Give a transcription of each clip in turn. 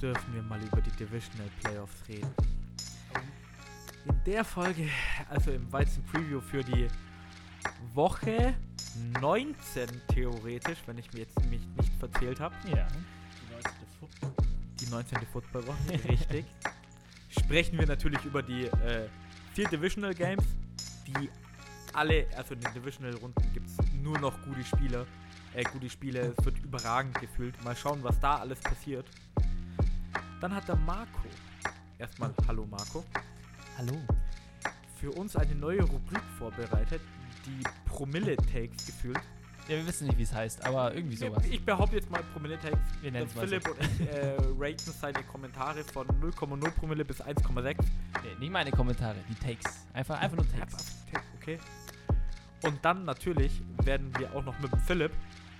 dürfen wir mal über die Divisional Playoffs reden. In der Folge, also im Weizen Preview für die Woche 19 theoretisch, wenn ich mir jetzt mich nicht verzählt habe. Ja. Die 19. Footballwoche, richtig. Sprechen wir natürlich über die äh, vier Divisional Games, die alle, also in den Divisional Runden gibt es nur noch gute Spieler, äh, gute Spiele, es wird überragend gefühlt. Mal schauen, was da alles passiert. Dann hat der Marco, erstmal Hallo Marco, Hallo. für uns eine neue Rubrik vorbereitet, die Promille-Takes gefühlt. Ja, wir wissen nicht, wie es heißt, aber irgendwie sowas. Ich behaupte jetzt mal Promille-Takes. Wir nennen es mal so. Philipp und ich äh, raten seine Kommentare von 0,0 Promille bis 1,6. Nee, nicht meine Kommentare, die Takes. Einfach, einfach nur Takes. Okay. Und dann natürlich werden wir auch noch mit dem Philipp,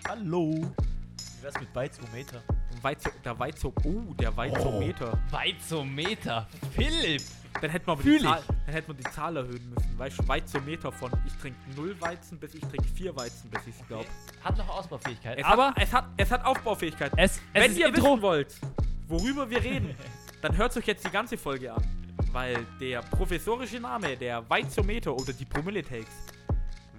Hallo. Wie wär's mit Bytesometer? Weizo, der Weizo, oh, der Weizometer. Weizometer. Philipp. Dann hätten wir aber Fühl die. Zahl, dann hätten wir die Zahl erhöhen müssen. Weißt du, Weizometer von ich trinke 0 Weizen bis ich trinke 4 Weizen, bis ich es glaube. Hat noch Ausbaufähigkeit. Es, aber hat, es, hat, es hat Aufbaufähigkeit. es, es Wenn ihr Intro. wissen wollt, worüber wir reden, dann hört euch jetzt die ganze Folge an. Weil der professorische Name, der Weizometer oder die Promille-Takes,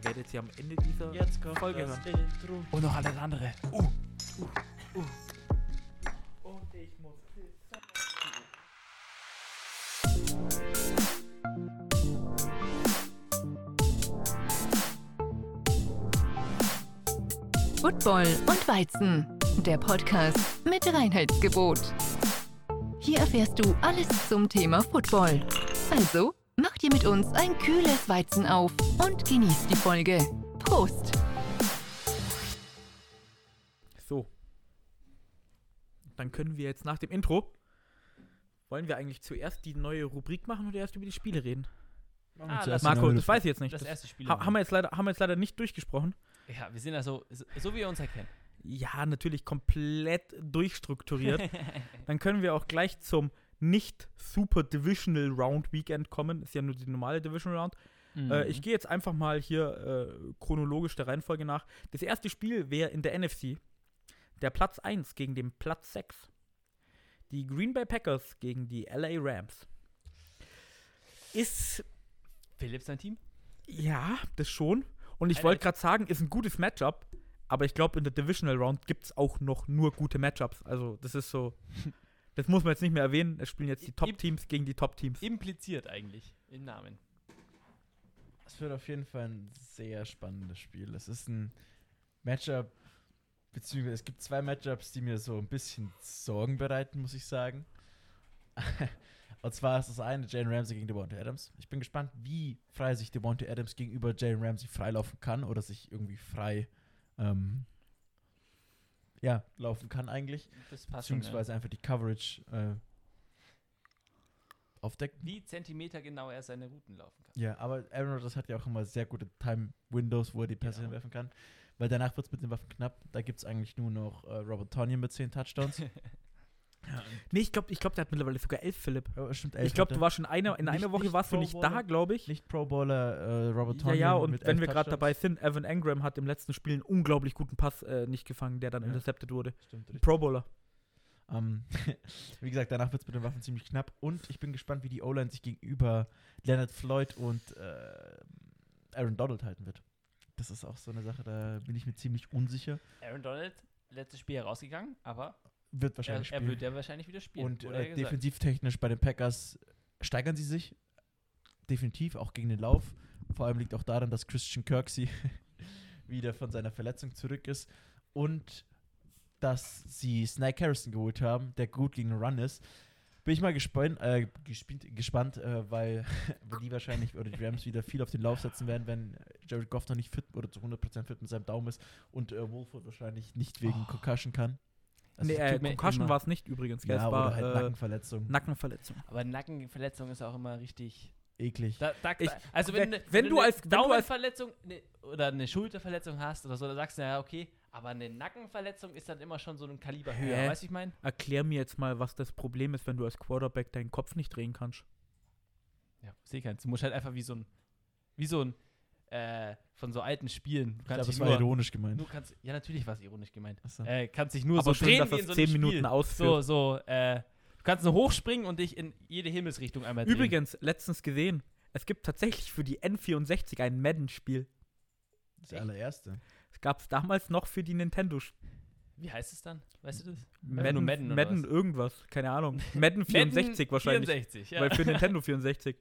werdet ihr am Ende dieser Jetzt kommt Folge das hören. Intro. Und noch alles andere. Und ich Football und Weizen, der Podcast mit Reinheitsgebot. Hier erfährst du alles zum Thema Football. Also, mach dir mit uns ein kühles Weizen auf und genieß die Folge. Prost! So. Dann können wir jetzt nach dem Intro. Wollen wir eigentlich zuerst die neue Rubrik machen oder erst über die Spiele reden? Ah, das- Marco, das weiß ich jetzt nicht. Das Das erste Spiel. ha haben, wir jetzt leider, haben wir jetzt leider nicht durchgesprochen. ja, wir sind ja so, so, so wie wir uns erkennen. Ja, natürlich komplett durchstrukturiert. Dann können wir auch gleich zum nicht super Divisional Round Weekend kommen. Ist ja nur die normale Divisional Round. Mhm. Äh, ich gehe jetzt einfach mal hier äh, chronologisch der Reihenfolge nach. Das erste Spiel wäre in der NFC. Der Platz 1 gegen den Platz 6. Die Green Bay Packers gegen die LA Rams. Ist, Philipp sein Team? ja, das schon. Und ich wollte gerade sagen, ist ein gutes Matchup. Aber ich glaube, in der Divisional Round gibt es auch noch nur gute Matchups. Also, das ist so. Das muss man jetzt nicht mehr erwähnen. Es spielen jetzt die Top-Teams gegen die Top-Teams. Impliziert eigentlich im Namen. Es wird auf jeden Fall ein sehr spannendes Spiel. Es ist ein Matchup, beziehungsweise es gibt zwei Matchups, die mir so ein bisschen Sorgen bereiten, muss ich sagen. Und zwar ist das eine Jalen Ramsey gegen Devontae Adams. Ich bin gespannt, wie frei sich Devontae Adams gegenüber Jalen Ramsey freilaufen kann oder sich irgendwie frei ähm, ja, laufen kann eigentlich. Beziehungsweise einfach die Coverage äh, aufdeckt. Wie Zentimeter genau er seine Routen laufen kann. Ja, aber Aaron Rodgers hat ja auch immer sehr gute Time-Windows, wo er die Pässe Ja. hinwerfen kann. Weil danach wird es mit den Waffen knapp. Da gibt es eigentlich nur noch äh, Robert Tonyan mit 10 Touchdowns. Nee, ich glaube, ich glaub, der hat mittlerweile sogar elf, Philipp. oh, stimmt, Ich glaube, du warst schon eine, in Nicht- einer Woche nicht warst du nicht da, glaube ich. nicht Pro Bowler äh, Robert Ja, Tonyan. ja, und mit wenn elf wir gerade dabei sind, Evan Engram hat im letzten Spiel einen unglaublich guten Pass äh, nicht gefangen, der dann Ja. intercepted wurde. Stimmt, richtig. Pro Bowler. Ähm, wie gesagt, danach wird es mit den Waffen ziemlich knapp. Und ich bin gespannt, wie die O-Line sich gegenüber Leonard Floyd und äh, Aaron Donald halten wird. Das ist auch so eine Sache, da bin ich mir ziemlich unsicher. Aaron Donald, letztes Spiel herausgegangen, aber Wird er, wahrscheinlich er spielen. wird ja wahrscheinlich wieder spielen. Und äh, defensivtechnisch bei den Packers steigern sie sich definitiv, auch gegen den Lauf. Vor allem liegt auch daran, dass Christian Kirksey wieder von seiner Verletzung zurück ist und dass sie Snake Harrison geholt haben, der gut gegen den Run ist. Bin ich mal gespannt, äh, gespannt, äh, weil die wahrscheinlich oder die Rams wieder viel auf den Lauf setzen werden, wenn Jared Goff noch nicht fit oder zu 100% fit mit seinem Daumen ist und äh, Wolford wahrscheinlich nicht wegen Oh. Concussion kann. Also nee, äh, Concussion war es nicht übrigens. ja, es war halt äh, Nackenverletzung. Nackenverletzung. aber Nackenverletzung ist auch immer richtig. Eklig. Da, da, Ich- also wenn- wenn, ne- wenn du eine als- Daumenverletzung ne, oder eine Schulterverletzung hast oder so, dann sagst du ja okay, aber eine Nackenverletzung ist dann immer schon so ein Kaliber höher, Hä? weißt du, ich meine? Erklär mir jetzt mal, was das Problem ist, wenn du als Quarterback deinen Kopf nicht drehen kannst. Ja, sehe keins. Du musst halt einfach wie so ein wie so ein äh, von so alten Spielen. Du Ich glaube, kannst das war nur, ironisch gemeint. kannst, ja, natürlich war es ironisch gemeint. Achso. Äh, kannst dich nur Aber so schön, drehen dass wie in so es einem 10 Minuten Spiel. ausführt. So, so, äh, du kannst nur hochspringen und dich in jede Himmelsrichtung einmal drehen. Übrigens, letztens gesehen, es gibt tatsächlich für die N64 ein Madden-Spiel. Das allererste. Das gab es damals noch für die Nintendo. Wie heißt es dann? Weißt du das? Madden, nur Madden Madden, irgendwas, keine Ahnung. Madden 64 Madden wahrscheinlich. 64, ja. Weil für Nintendo 64.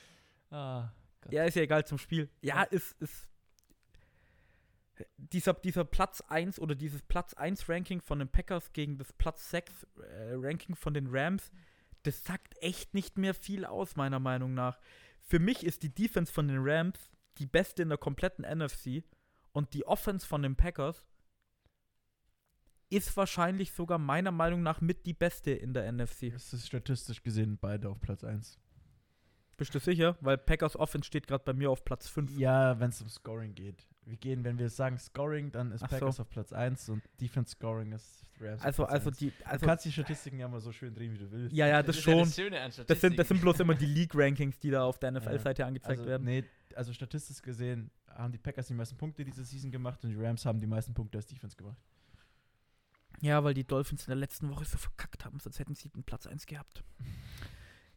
ah. Ja, ist ja egal zum Spiel. Ja, ist, ist. Dieser, dieser Platz 1 oder dieses Platz 1 Ranking von den Packers gegen das Platz 6 äh, Ranking von den Rams, das sagt echt nicht mehr viel aus, meiner Meinung nach. Für mich ist die Defense von den Rams die beste in der kompletten NFC und die Offense von den Packers ist wahrscheinlich sogar meiner Meinung nach mit die beste in der NFC. Es ist statistisch gesehen beide auf Platz 1. Bist du sicher? Weil Packers Offense steht gerade bei mir auf Platz 5. Ja, wenn es um Scoring geht. Wir gehen, wenn wir sagen Scoring, dann ist Ach Packers so. auf Platz 1 und Defense Scoring ist Rams auf Also, Platz also 1. die. Du Also, kannst die Statistiken ja mal so schön drehen, wie du willst. ja, ja, das, ist schon. Ja das Schöne an Das sind, das sind bloß immer die League-Rankings, die da auf der NFL-Seite angezeigt also, werden. Nee, also statistisch gesehen haben die Packers die meisten Punkte diese Season gemacht und die Rams haben die meisten Punkte als Defense gemacht. Ja, weil die Dolphins in der letzten Woche so verkackt haben, sonst hätten sie den Platz 1 gehabt.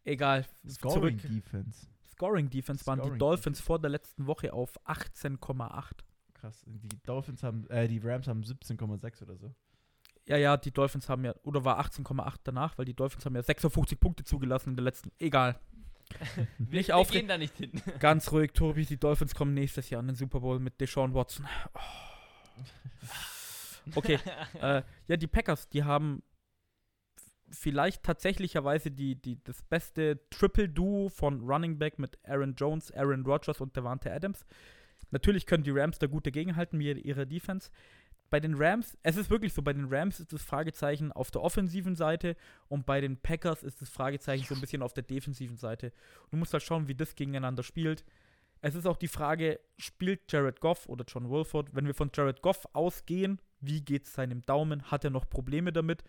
Egal. Scoring Zurück. Defense. Scoring Defense waren die Scoring Dolphins vor der letzten Woche auf 18,8. Krass. Die Dolphins haben, äh, die Rams haben 17,6 oder so. Ja, ja, die Dolphins haben ja, oder war 18,8 danach, weil die Dolphins haben ja 56 Punkte zugelassen in der letzten. Egal. wir, nicht wir gehen da nicht hin. Ganz ruhig, Tobi, die Dolphins kommen nächstes Jahr in den Super Bowl mit Deshaun Watson. Okay, äh, ja, die Packers, die haben vielleicht tatsächlicherweise die, die, das beste Triple-Duo von Running Back mit Aaron Jones, Aaron Rodgers und Devante Adams. Natürlich können die Rams da gut dagegenhalten mit ihrer Defense. Bei den Rams, es ist wirklich so, bei den Rams ist das Fragezeichen auf der offensiven Seite und bei den Packers ist das Fragezeichen so ein bisschen auf der defensiven Seite. Du musst halt schauen, wie das gegeneinander spielt. Es ist auch die Frage, spielt Jared Goff oder John Wolford? Wenn wir von Jared Goff ausgehen, wie geht es seinem Daumen? Hat er noch Probleme damit?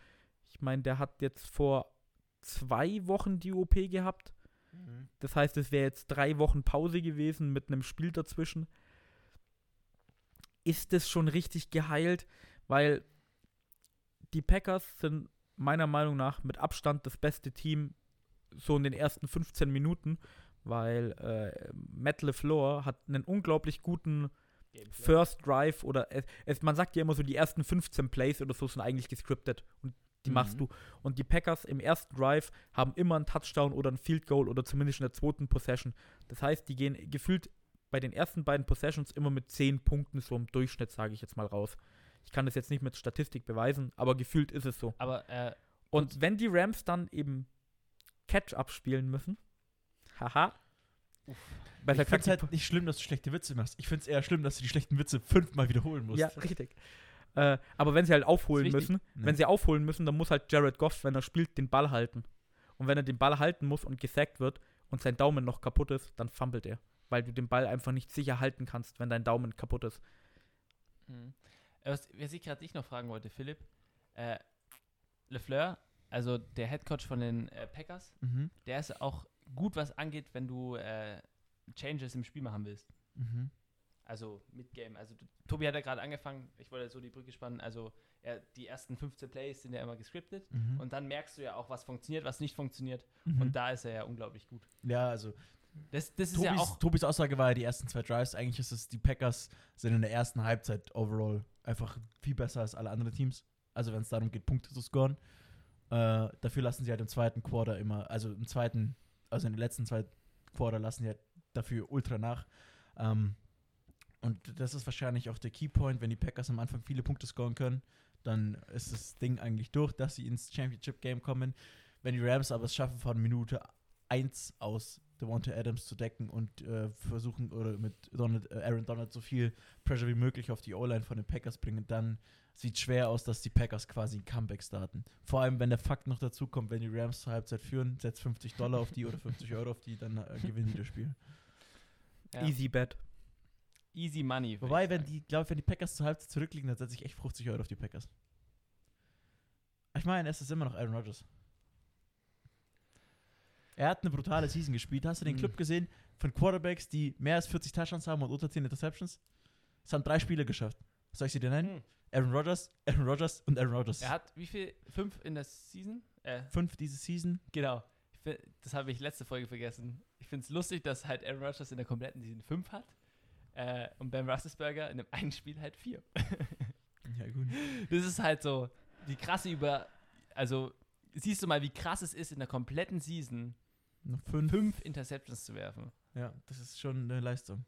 Ich meine, der hat jetzt vor zwei Wochen die OP gehabt. Das heißt, es wäre jetzt drei Wochen Pause gewesen mit einem Spiel dazwischen. Ist es schon richtig geheilt? Weil die Packers sind meiner Meinung nach mit Abstand das beste Team so in den ersten 15 Minuten, weil äh, Matt LeFleur hat einen unglaublich guten First Drive oder es, es, man sagt ja immer so, die ersten 15 Plays oder so sind eigentlich gescriptet und die Mhm. machst du. Und die Packers im ersten Drive haben immer einen Touchdown oder ein Field Goal oder zumindest in der zweiten Possession. Das heißt, die gehen gefühlt bei den ersten beiden Possessions immer mit 10 Punkten so im Durchschnitt, sage ich jetzt mal raus. Ich kann das jetzt nicht mit Statistik beweisen, aber gefühlt ist es so. Aber äh, Und wenn die Rams dann eben Catch-up spielen müssen, haha. Besser ich finde es halt nicht schlimm, dass du schlechte Witze machst. Ich finde es eher schlimm, dass du die schlechten Witze fünfmal wiederholen musst. Ja, richtig. Äh, aber wenn sie halt aufholen müssen, Nee. wenn sie aufholen müssen, dann muss halt Jared Goff, wenn er spielt, den Ball halten. Und wenn er den Ball halten muss und gesackt wird und sein Daumen noch kaputt ist, dann fummelt er. Weil du den Ball einfach nicht sicher halten kannst, wenn dein Daumen kaputt ist. Mhm. Was, was ich gerade dich noch fragen wollte, Philipp. Äh, LeFleur, also der Headcoach von den äh, Packers, Mhm. der ist auch gut, was angeht, wenn du äh, Changes im Spiel machen willst. Mhm. Also mit Game. Also Tobi hat ja gerade angefangen, ich wollte so die Brücke spannen, also er, die ersten 15 Plays sind ja immer gescriptet Mhm. und dann merkst du ja auch, was funktioniert, was nicht funktioniert Mhm. und da ist er ja unglaublich gut. ja, also Das, das ist Tobis, ja auch Tobis Aussage war ja die ersten zwei Drives. Eigentlich ist es, die Packers sind in der ersten Halbzeit overall einfach viel besser als alle anderen Teams. Also wenn es darum geht, Punkte zu scoren. Äh, dafür lassen sie halt im zweiten Quarter immer, also im zweiten, also in den letzten zwei Quarter lassen sie halt dafür ultra nach. Ähm, und das ist wahrscheinlich auch der Keypoint, wenn die Packers am Anfang viele Punkte scoren können, dann ist das Ding eigentlich durch, dass sie ins Championship-Game kommen. Wenn die Rams aber es schaffen, von Minute 1 aus Devonta Adams zu decken und äh, versuchen oder mit Donald, äh, Aaron Donald so viel Pressure wie möglich auf die O-Line von den Packers bringen, dann sieht schwer aus, dass die Packers quasi ein Comeback starten. Vor allem, wenn der Fakt noch dazu kommt, wenn die Rams zur Halbzeit führen, setzt 50 Dollar auf die oder 50 Euro auf die, dann äh, gewinnen die das Spiel. ja, Easy bet. Easy money. Wobei, wenn sagen. die, glaube ich, wenn die Packers zur Halbzeit zurückliegen, dann setze ich echt 50 Euro auf die Packers. Ich meine, es ist immer noch Aaron Rodgers. Er hat eine brutale Season gespielt. Hast du den Mhm. Club gesehen? von Quarterbacks, die mehr als 40 Touchdowns haben und unter 10 Interceptions. Es haben drei Spieler geschafft. Soll ich sie dir nennen? Hm. Aaron Rodgers, Aaron Rodgers und Aaron Rodgers. Er hat wie viel? Fünf in der Season? Äh, Fünf diese Season. genau. Das habe ich letzte Folge vergessen. Ich finde es lustig, dass halt Aaron Rodgers in der kompletten Season fünf hat. Äh, und Ben Roethlisberger in dem einen Spiel halt vier. Ja, gut. Das ist halt so die krasse über. Also, siehst du mal, wie krass es ist, in der kompletten Season Noch fünf. fünf Interceptions zu werfen. Ja, das ist schon eine Leistung.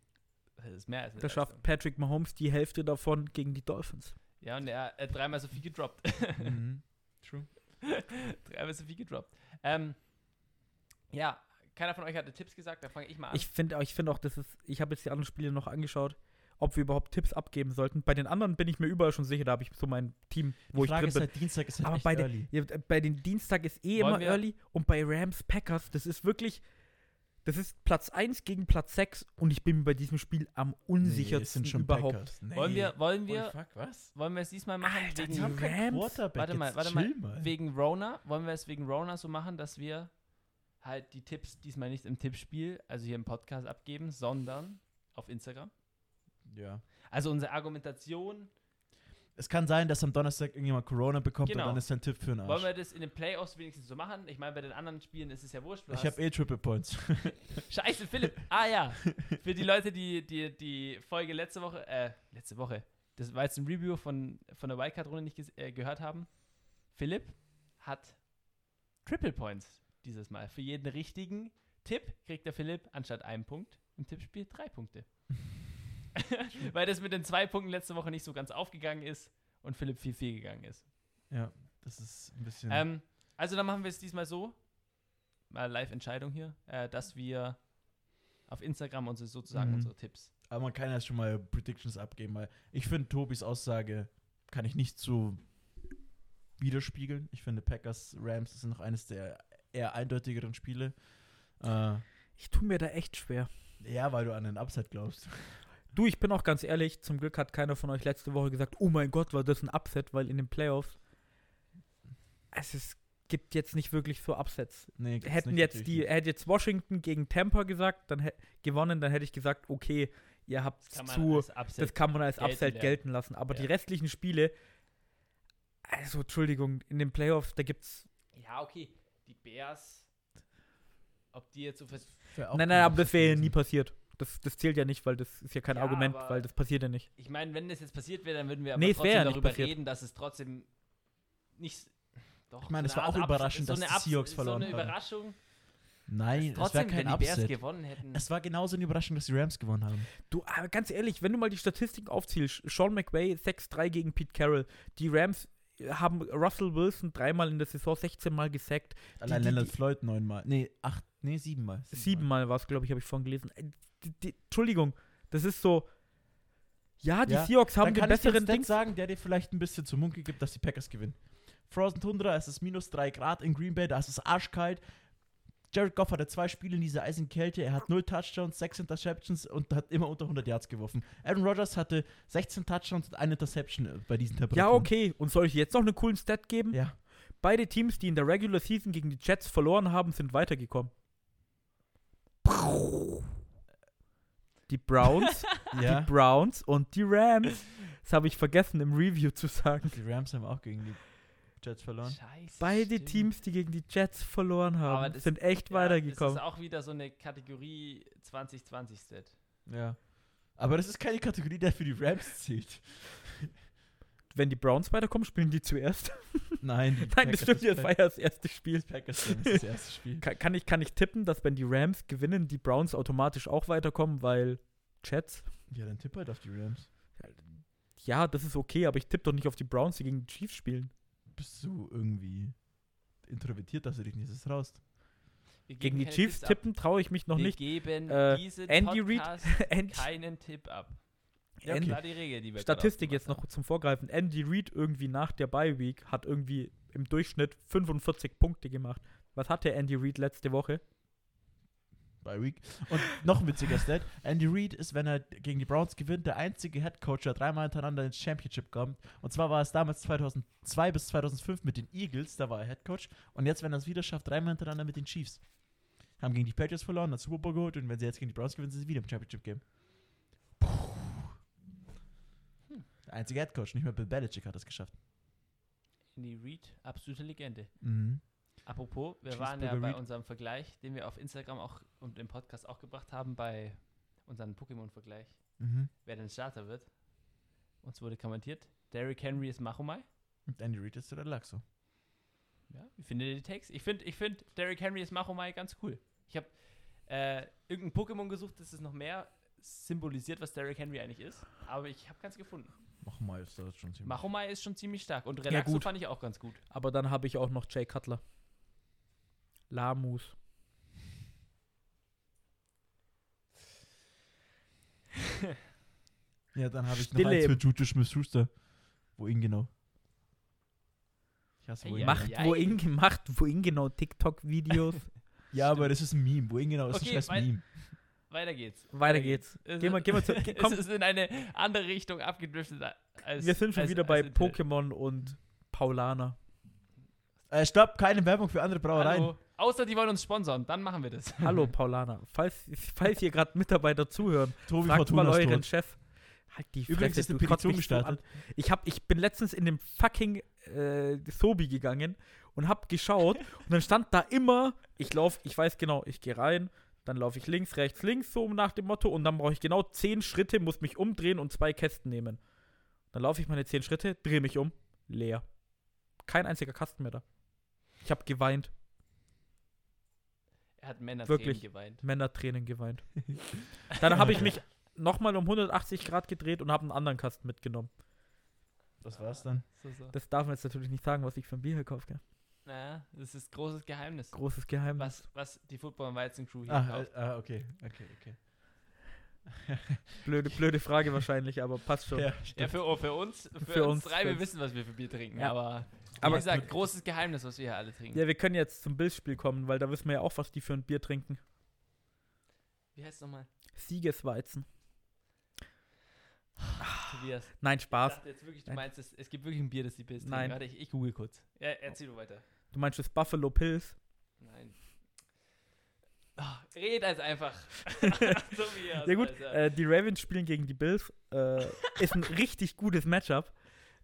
Das ist mehr als eine Da schafft Leistung. Patrick Mahomes die Hälfte davon gegen die Dolphins. Ja, und er hat dreimal so viel gedroppt. mhm. True. dreimal so viel gedroppt. Ähm, ja, keiner von euch hatte Tipps gesagt, da fange ich mal an. Ich finde ich find auch, das ist, ich habe jetzt die anderen Spiele noch angeschaut, ob wir überhaupt Tipps abgeben sollten. Bei den anderen bin ich mir überall schon sicher, da habe ich so mein Team, wo Die ich drin ist bin. halt, Dienstag ist halt Aber bei, den, early. ja, bei den Dienstag ist eh Wollen immer wir- early und bei Rams Packers, das ist wirklich, das ist Platz 1 gegen Platz 6 und ich bin mir bei diesem Spiel am Nee, unsichersten schon überhaupt. Packers. Nee. wollen wir, wollen Holy wir, fuck, was? wollen wir es diesmal machen Alter, wegen, Die haben keinen Rams? Quarterback. Warte mal, warte mal. wegen Rona? Wollen wir es wegen Rona so machen, dass wir halt die Tipps diesmal nicht im Tippspiel, also hier im Podcast abgeben, sondern auf Instagram? Ja. Also unsere Argumentation, Es kann sein, dass am Donnerstag irgendjemand Corona bekommt Genau. und dann ist sein Tipp für einen wollen Arsch. wir das in den Playoffs wenigstens so machen? Ich meine, bei den anderen Spielen ist es ja wurscht. Ich habe eh Triple Points. Scheiße, Philipp. Ah ja. Für die Leute, die die, die Folge letzte Woche, äh, letzte Woche, das war jetzt ein Review von, von der Wildcard-Runde nicht äh, gehört haben. Philipp hat Triple Points dieses Mal. Für jeden richtigen Tipp kriegt der Philipp anstatt einem Punkt im Tippspiel drei Punkte. Weil das mit den zwei Punkten letzte Woche nicht so ganz aufgegangen ist und Philipp 4-4 gegangen ist. ja, das ist ein bisschen. Ähm, also dann machen wir es diesmal so, mal Live-Entscheidung hier, äh, dass wir auf Instagram unsere sozusagen Mhm. unsere Tipps. aber man kann ja schon mal Predictions abgeben, weil ich finde, Tobis Aussage kann ich nicht so widerspiegeln. Ich finde, Packers Rams ist noch eines der eher eindeutigeren Spiele. Äh, Ich tue mir da echt schwer. ja, weil du an den Upside glaubst. Du, ich bin auch ganz ehrlich, zum Glück hat keiner von euch letzte Woche gesagt, oh mein Gott, war das ein Upset, weil in den Playoffs es ist, gibt jetzt nicht wirklich so Upsets. Nee, Hätten nicht, jetzt die, nicht. hätte jetzt Washington gegen Tampa gesagt, dann hä- gewonnen, dann hätte ich gesagt, okay, ihr habt zu, das kann man als gelten Upset lernen. gelten lassen. Aber die Ja. restlichen Spiele, also Entschuldigung, in den Playoffs, da gibt's. Ja, okay. Die Bears, ob die jetzt so auch Nein, nein, aber das wäre ja nie passiert. Das, das zählt ja nicht, weil das ist ja kein Ja, Argument, weil das passiert ja nicht. Ich meine, wenn das jetzt passiert wäre, dann würden wir aber Nee, trotzdem ja nicht darüber passiert. reden, dass es trotzdem nicht. Doch, Ich meine, so es war eine auch Art überraschend, Ups- dass die Seahawks verloren So eine haben. Überraschung. Nein, es war trotzdem, kein wenn die Bears Upset. gewonnen hätten. Es war genauso eine Überraschung, dass die Rams gewonnen haben. Du, aber ganz ehrlich, wenn du mal die Statistik aufziehst, Sean McVay 6-3 gegen Pete Carroll, die Rams haben Russell Wilson dreimal in der Saison 16 Mal gesackt, Allein die- Leonard die- Floyd neunmal. Nee, acht, nee, siebenmal. siebenmal war es, glaube ich, habe ich vorhin gelesen. Äh, Die, Entschuldigung, das ist so. Ja, die Ja, Seahawks haben Dann den besseren Ding. Sagen, der dir vielleicht ein bisschen zu munkel gibt, dass die Packers gewinnen. Frozen Tundra, es ist minus 3 Grad in Green Bay, da ist es arschkalt. Jared Goff hatte zwei Spiele in dieser Eisenkälte, er hat 0 Touchdowns, 6 Interceptions und hat immer unter 100 Yards geworfen. Aaron Rodgers hatte 16 Touchdowns und eine Interception äh, bei diesen Temperaturen. Ja, okay. Und soll ich jetzt noch einen coolen Stat geben? Ja, Beide Teams, die in der Regular Season gegen die Jets verloren haben, sind weitergekommen. Die Browns, ja. die Browns und die Rams. Das habe ich vergessen im Review zu sagen. Die Rams haben auch gegen die Jets verloren. Scheiße. Beide stimmt. Teams, die gegen die Jets verloren haben, das- sind echt Ja, weitergekommen. Das ist auch wieder so eine Kategorie 2020-Stat. Ja. Aber das ist keine Kategorie, der für die Rams zählt. Wenn die Browns weiterkommen, spielen die zuerst. Nein, die Nein, das stimmt, das war ja das erste Spiel. Packers Rams ist das erste Spiel. Kann, kann, ich, kann ich tippen, dass wenn die Rams gewinnen, die Browns automatisch auch weiterkommen, weil Jets? Ja, dann tipp halt auf die Rams. Ja, das ist okay, aber ich tippe doch nicht auf die Browns, die gegen die Chiefs spielen. Bist du irgendwie introvertiert, dass du dich nicht traust? Wir Gegen die Chiefs tippen traue ich mich noch Wir nicht. geben Äh, diesen Andy Reid- Podcast Andy- keinen Tipp ab. Ja, Andy- Klar die Regel, die wir Statistik jetzt noch zum Vorgreifen. Andy Reid irgendwie nach der Bye Week hat irgendwie im Durchschnitt 45 Punkte gemacht. Was hatte Andy Reid letzte Woche? Bei Week. Und noch ein witziger Stat: Andy Reid ist, wenn er gegen die Browns gewinnt, der einzige Head Coach, der dreimal hintereinander ins Championship kommt. Und zwar war es damals 2002 bis 2005 mit den Eagles, da war er Head Coach. Und jetzt, wenn er es wieder schafft, dreimal hintereinander mit den Chiefs. haben gegen die Patriots verloren, hat Super Bowl geholt und wenn sie jetzt gegen die Browns gewinnen, sind sie wieder im Championship Game. Der einzige Head Coach, nicht mehr Bill Belichick hat es geschafft. Andy Reid, absolute Legende. Mhm. Apropos, wir waren ja bei unserem Vergleich, den wir auf Instagram auch und im Podcast auch gebracht haben, bei unserem Pokémon-Vergleich, Mhm. wer denn Starter wird. Uns wurde kommentiert, Derrick Henry ist Machomai. Und Andy Reid ist der Laxo. Ja, wie findet ihr die Takes? Ich finde, ich find, Derrick Henry ist Machomai ganz cool. Ich habe äh, irgendein Pokémon gesucht, das es noch mehr symbolisiert, was Derrick Henry eigentlich ist. Aber ich habe keins gefunden. Mach mal, ist schon ziemlich. Machomai ist schon ziemlich stark. Und Relaxo gut. fand ich auch ganz gut. Aber dann habe ich auch noch Jay Cutler. Lamus. Ja, dann habe ich Stille noch eins für Juju Smith-Schuster. Wo ihn genau? Ich hasse wo Ja, ihn Macht genau. ja. wohin gemacht, wohin genau TikTok-Videos. Ja, aber das ist ein Meme. Wo ihn genau? Das Okay, ist ein scheiß Meme. Weiter geht's. Weiter geht's. Es Gehen wir, ist- gehen wir zu, komm, es ist in eine andere Richtung abgedriftet als. wir sind schon als, wieder bei. Pokémon und Paulaner. Äh, stopp, keine Werbung für andere Brauereien. Hallo. Außer die wollen uns sponsern, dann machen wir das. Hallo Paulaner. Falls, falls hier gerade Mitarbeiter zuhören, Tobi fragt Fortuna mal euren tot. Chef. Halt die Übrigens Fresse, ist eine Petition so gestartet. Ich, hab, ich bin letztens in dem fucking äh, Sobi gegangen und hab geschaut und dann stand da immer, ich laufe, ich weiß genau, ich gehe rein, dann laufe ich links, rechts, links, so nach dem Motto und dann brauche ich genau zehn Schritte, muss mich umdrehen und zwei Kästen nehmen. Dann laufe ich meine zehn Schritte, drehe mich um, leer. Kein einziger Kasten mehr da. Ich habe geweint, Er hat Männer Wirklich. geweint. Männertränen geweint. Dann habe ich mich nochmal um 180 Grad gedreht und habe einen anderen Kasten mitgenommen. Das war's dann. So, so. Das darf man jetzt natürlich nicht sagen, was ich für ein Bier hier kaufe. Gell? Naja, das ist großes Geheimnis. Großes Geheimnis. Was, was die Football- und Weizen-Crew hier Ah, kauft. äh, ah, okay, okay, okay. Blöde, blöde Frage wahrscheinlich, aber passt schon. Ja, Ja, für, für uns, für, Für uns, uns, drei, wir wissen, was wir für Bier trinken. Ja. Aber, wie Aber- gesagt, großes Geheimnis, was wir hier alle trinken. Ja, wir können jetzt zum Bildspiel kommen, weil da wissen wir ja auch, was die für ein Bier trinken. Wie heißt es nochmal? Siegesweizen. Tobias. Nein, Ich Spaß. dachte jetzt wirklich, du Nein. meinst, es, es gibt wirklich ein Bier, das die Pilz trinken. Nein. Warte, ich, ich google kurz. Ja, erzähl du weiter. Du meinst das Buffalo Pills? Nein. Ah, red als einfach. Tobias, Ja gut, äh, die Ravens spielen gegen die Bills. Äh, ist ein richtig gutes Matchup.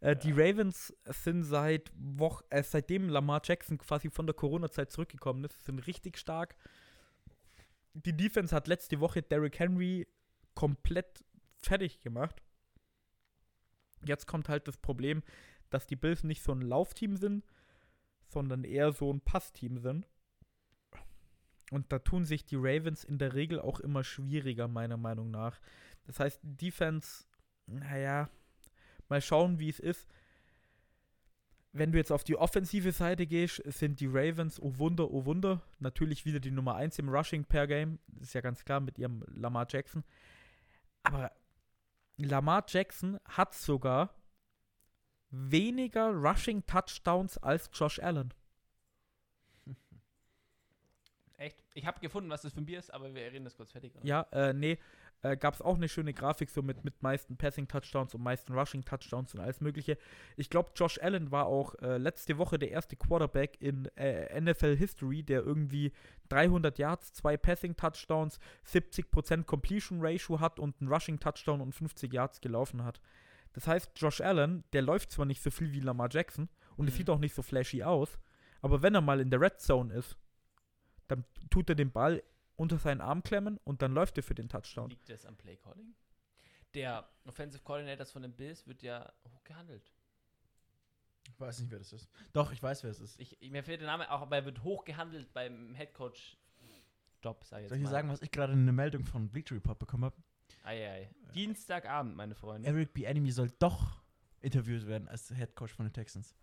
Äh, Die Ravens sind seit Woch äh, seitdem Lamar Jackson quasi von der Corona-Zeit zurückgekommen ist, sind richtig stark. Die Defense hat letzte Woche Derrick Henry komplett fertig gemacht. Jetzt kommt halt das Problem, dass die Bills nicht so ein Laufteam sind, sondern eher so ein Passteam sind. Und da tun sich die Ravens in der Regel auch immer schwieriger, meiner Meinung nach. Das heißt, Defense, naja, mal schauen, wie es ist. Wenn du jetzt auf die offensive Seite gehst, sind die Ravens, oh Wunder, oh Wunder, natürlich wieder die Nummer 1 im Rushing per Game. Das ist ja ganz klar mit ihrem Lamar Jackson. Aber Lamar Jackson hat sogar weniger Rushing Touchdowns als Josh Allen. Echt? Ich habe gefunden, was das für ein Bier ist, aber wir reden das kurz fertig. oder? Ja, äh, nee, äh, gab es auch eine schöne Grafik so mit, mit meisten Passing-Touchdowns und meisten Rushing-Touchdowns und alles mögliche. Ich glaube, Josh Allen war auch äh, letzte Woche der erste Quarterback in äh, NFL-History, der irgendwie 300 Yards, zwei Passing-Touchdowns, 70% Completion-Ratio hat und einen Rushing-Touchdown und 50 Yards gelaufen hat. Das heißt, Josh Allen, der läuft zwar nicht so viel wie Lamar Jackson und es Mhm. sieht auch nicht so flashy aus, aber wenn er mal in der Red Zone ist, dann tut er den Ball unter seinen Arm klemmen und dann läuft er für den Touchdown. Liegt das am Play Calling? Der Offensive Coordinator von den Bills wird ja hochgehandelt. Ich weiß nicht, wer das ist. Doch, ich weiß, wer es ist. Ich, mir fehlt der Name, auch, aber er wird hochgehandelt beim Headcoach Job, sag ich jetzt Soll ich dir mal. sagen, was ich gerade in eine Meldung von Bleacher Report bekommen habe? Ei, ei. Dienstagabend, meine Freunde. Eric B. Enemy soll doch interviewt werden als Head Coach von den Texans.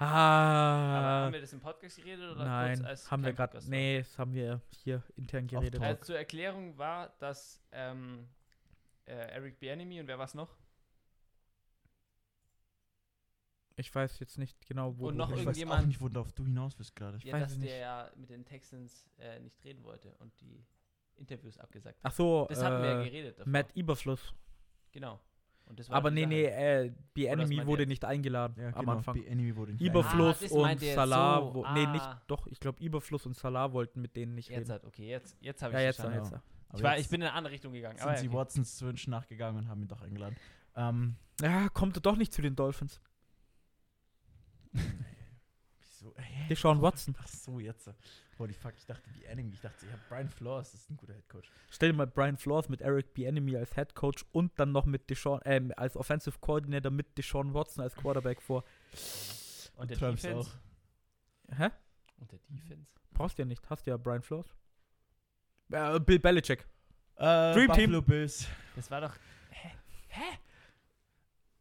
Aber Ah, haben wir das im Podcast geredet oder nein, kurz als haben wir gerade, war? nee, das haben wir hier intern geredet. Also zur Erklärung war, dass ähm, äh, Eric Bieniemy und wer war's noch? Ich weiß jetzt nicht genau, wo Und du noch ich hin- weiß auch irgendjemand- nicht, worauf du hinaus bist gerade. Ja, weiß dass es der nicht. ja mit den Texans äh, nicht reden wollte und die Interviews abgesagt hat. Ach so, Das hatten wir ja äh, geredet davor. Matt Eberfluss. Genau. Und das war Aber die nee, nee, äh, The Oder was Enemy meint wurde nicht eingeladen Ja, am genau. Anfang. Die Enemy wurde nicht Überfluss Ah, und Salah. so. Wo, Nee, nicht, Ah. doch, ich glaube, Überfluss und Salah wollten mit denen nicht Jetzt reden. hat, okay, jetzt, jetzt habe Ja, ich jetzt, verstanden. jetzt. Aber Ich, war, jetzt ich bin in eine andere Richtung gegangen. sind Aber sie okay. Watsons Wünschen nachgegangen und haben ihn doch eingeladen. Ähm, Ja, kommt er doch nicht zu den Dolphins. wieso? Hä? Deshaun Watson. Ach so, jetzt. Holy fuck, ich dachte, die Enemy. Ich dachte, ja, Brian Flores ist ein guter Headcoach. Stell dir mal Brian Flores mit Eric Bieniemy als Head Coach und dann noch mit Deshaun, ähm, als Offensive Coordinator mit Deshaun Watson als Quarterback vor. Und der Träumst Defense? Hä? Und der Defense? Brauchst du ja nicht. Hast du ja Brian Flores. Äh, Bill Belichick. Äh, Dream Team. Buffalo Bills. Das war doch. Hä? Hä?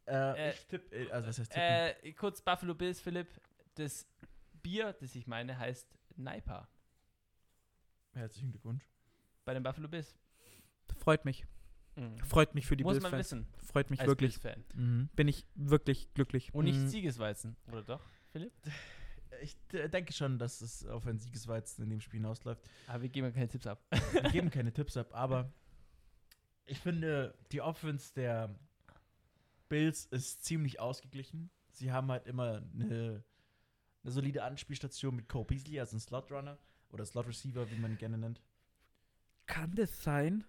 Äh, Äh, ich tipp, äh, also was heißt tippen? Äh, kurz Buffalo Bills, Philipp. Das Bier, das ich meine, heißt Naipa. Herzlichen Glückwunsch. Bei den Buffalo Bills. Freut mich. Mhm. Freut mich für die Muss Bills man Fans. wissen. Freut mich als wirklich. Bills-Fan. Mhm. Bin ich wirklich glücklich. Und nicht Mhm. Siegesweizen, oder doch, Philipp? Ich äh, denke schon, dass es auf ein Siegesweizen in dem Spiel hinausläuft. Aber wir geben ja keine Tipps ab. Wir geben keine Tipps ab, aber ich finde, die Offense der Bills ist ziemlich ausgeglichen. Sie haben halt immer eine, eine solide Anspielstation mit Cole Beasley, also ein Slot-Runner oder Slot-Receiver, wie man ihn gerne nennt. Kann das sein?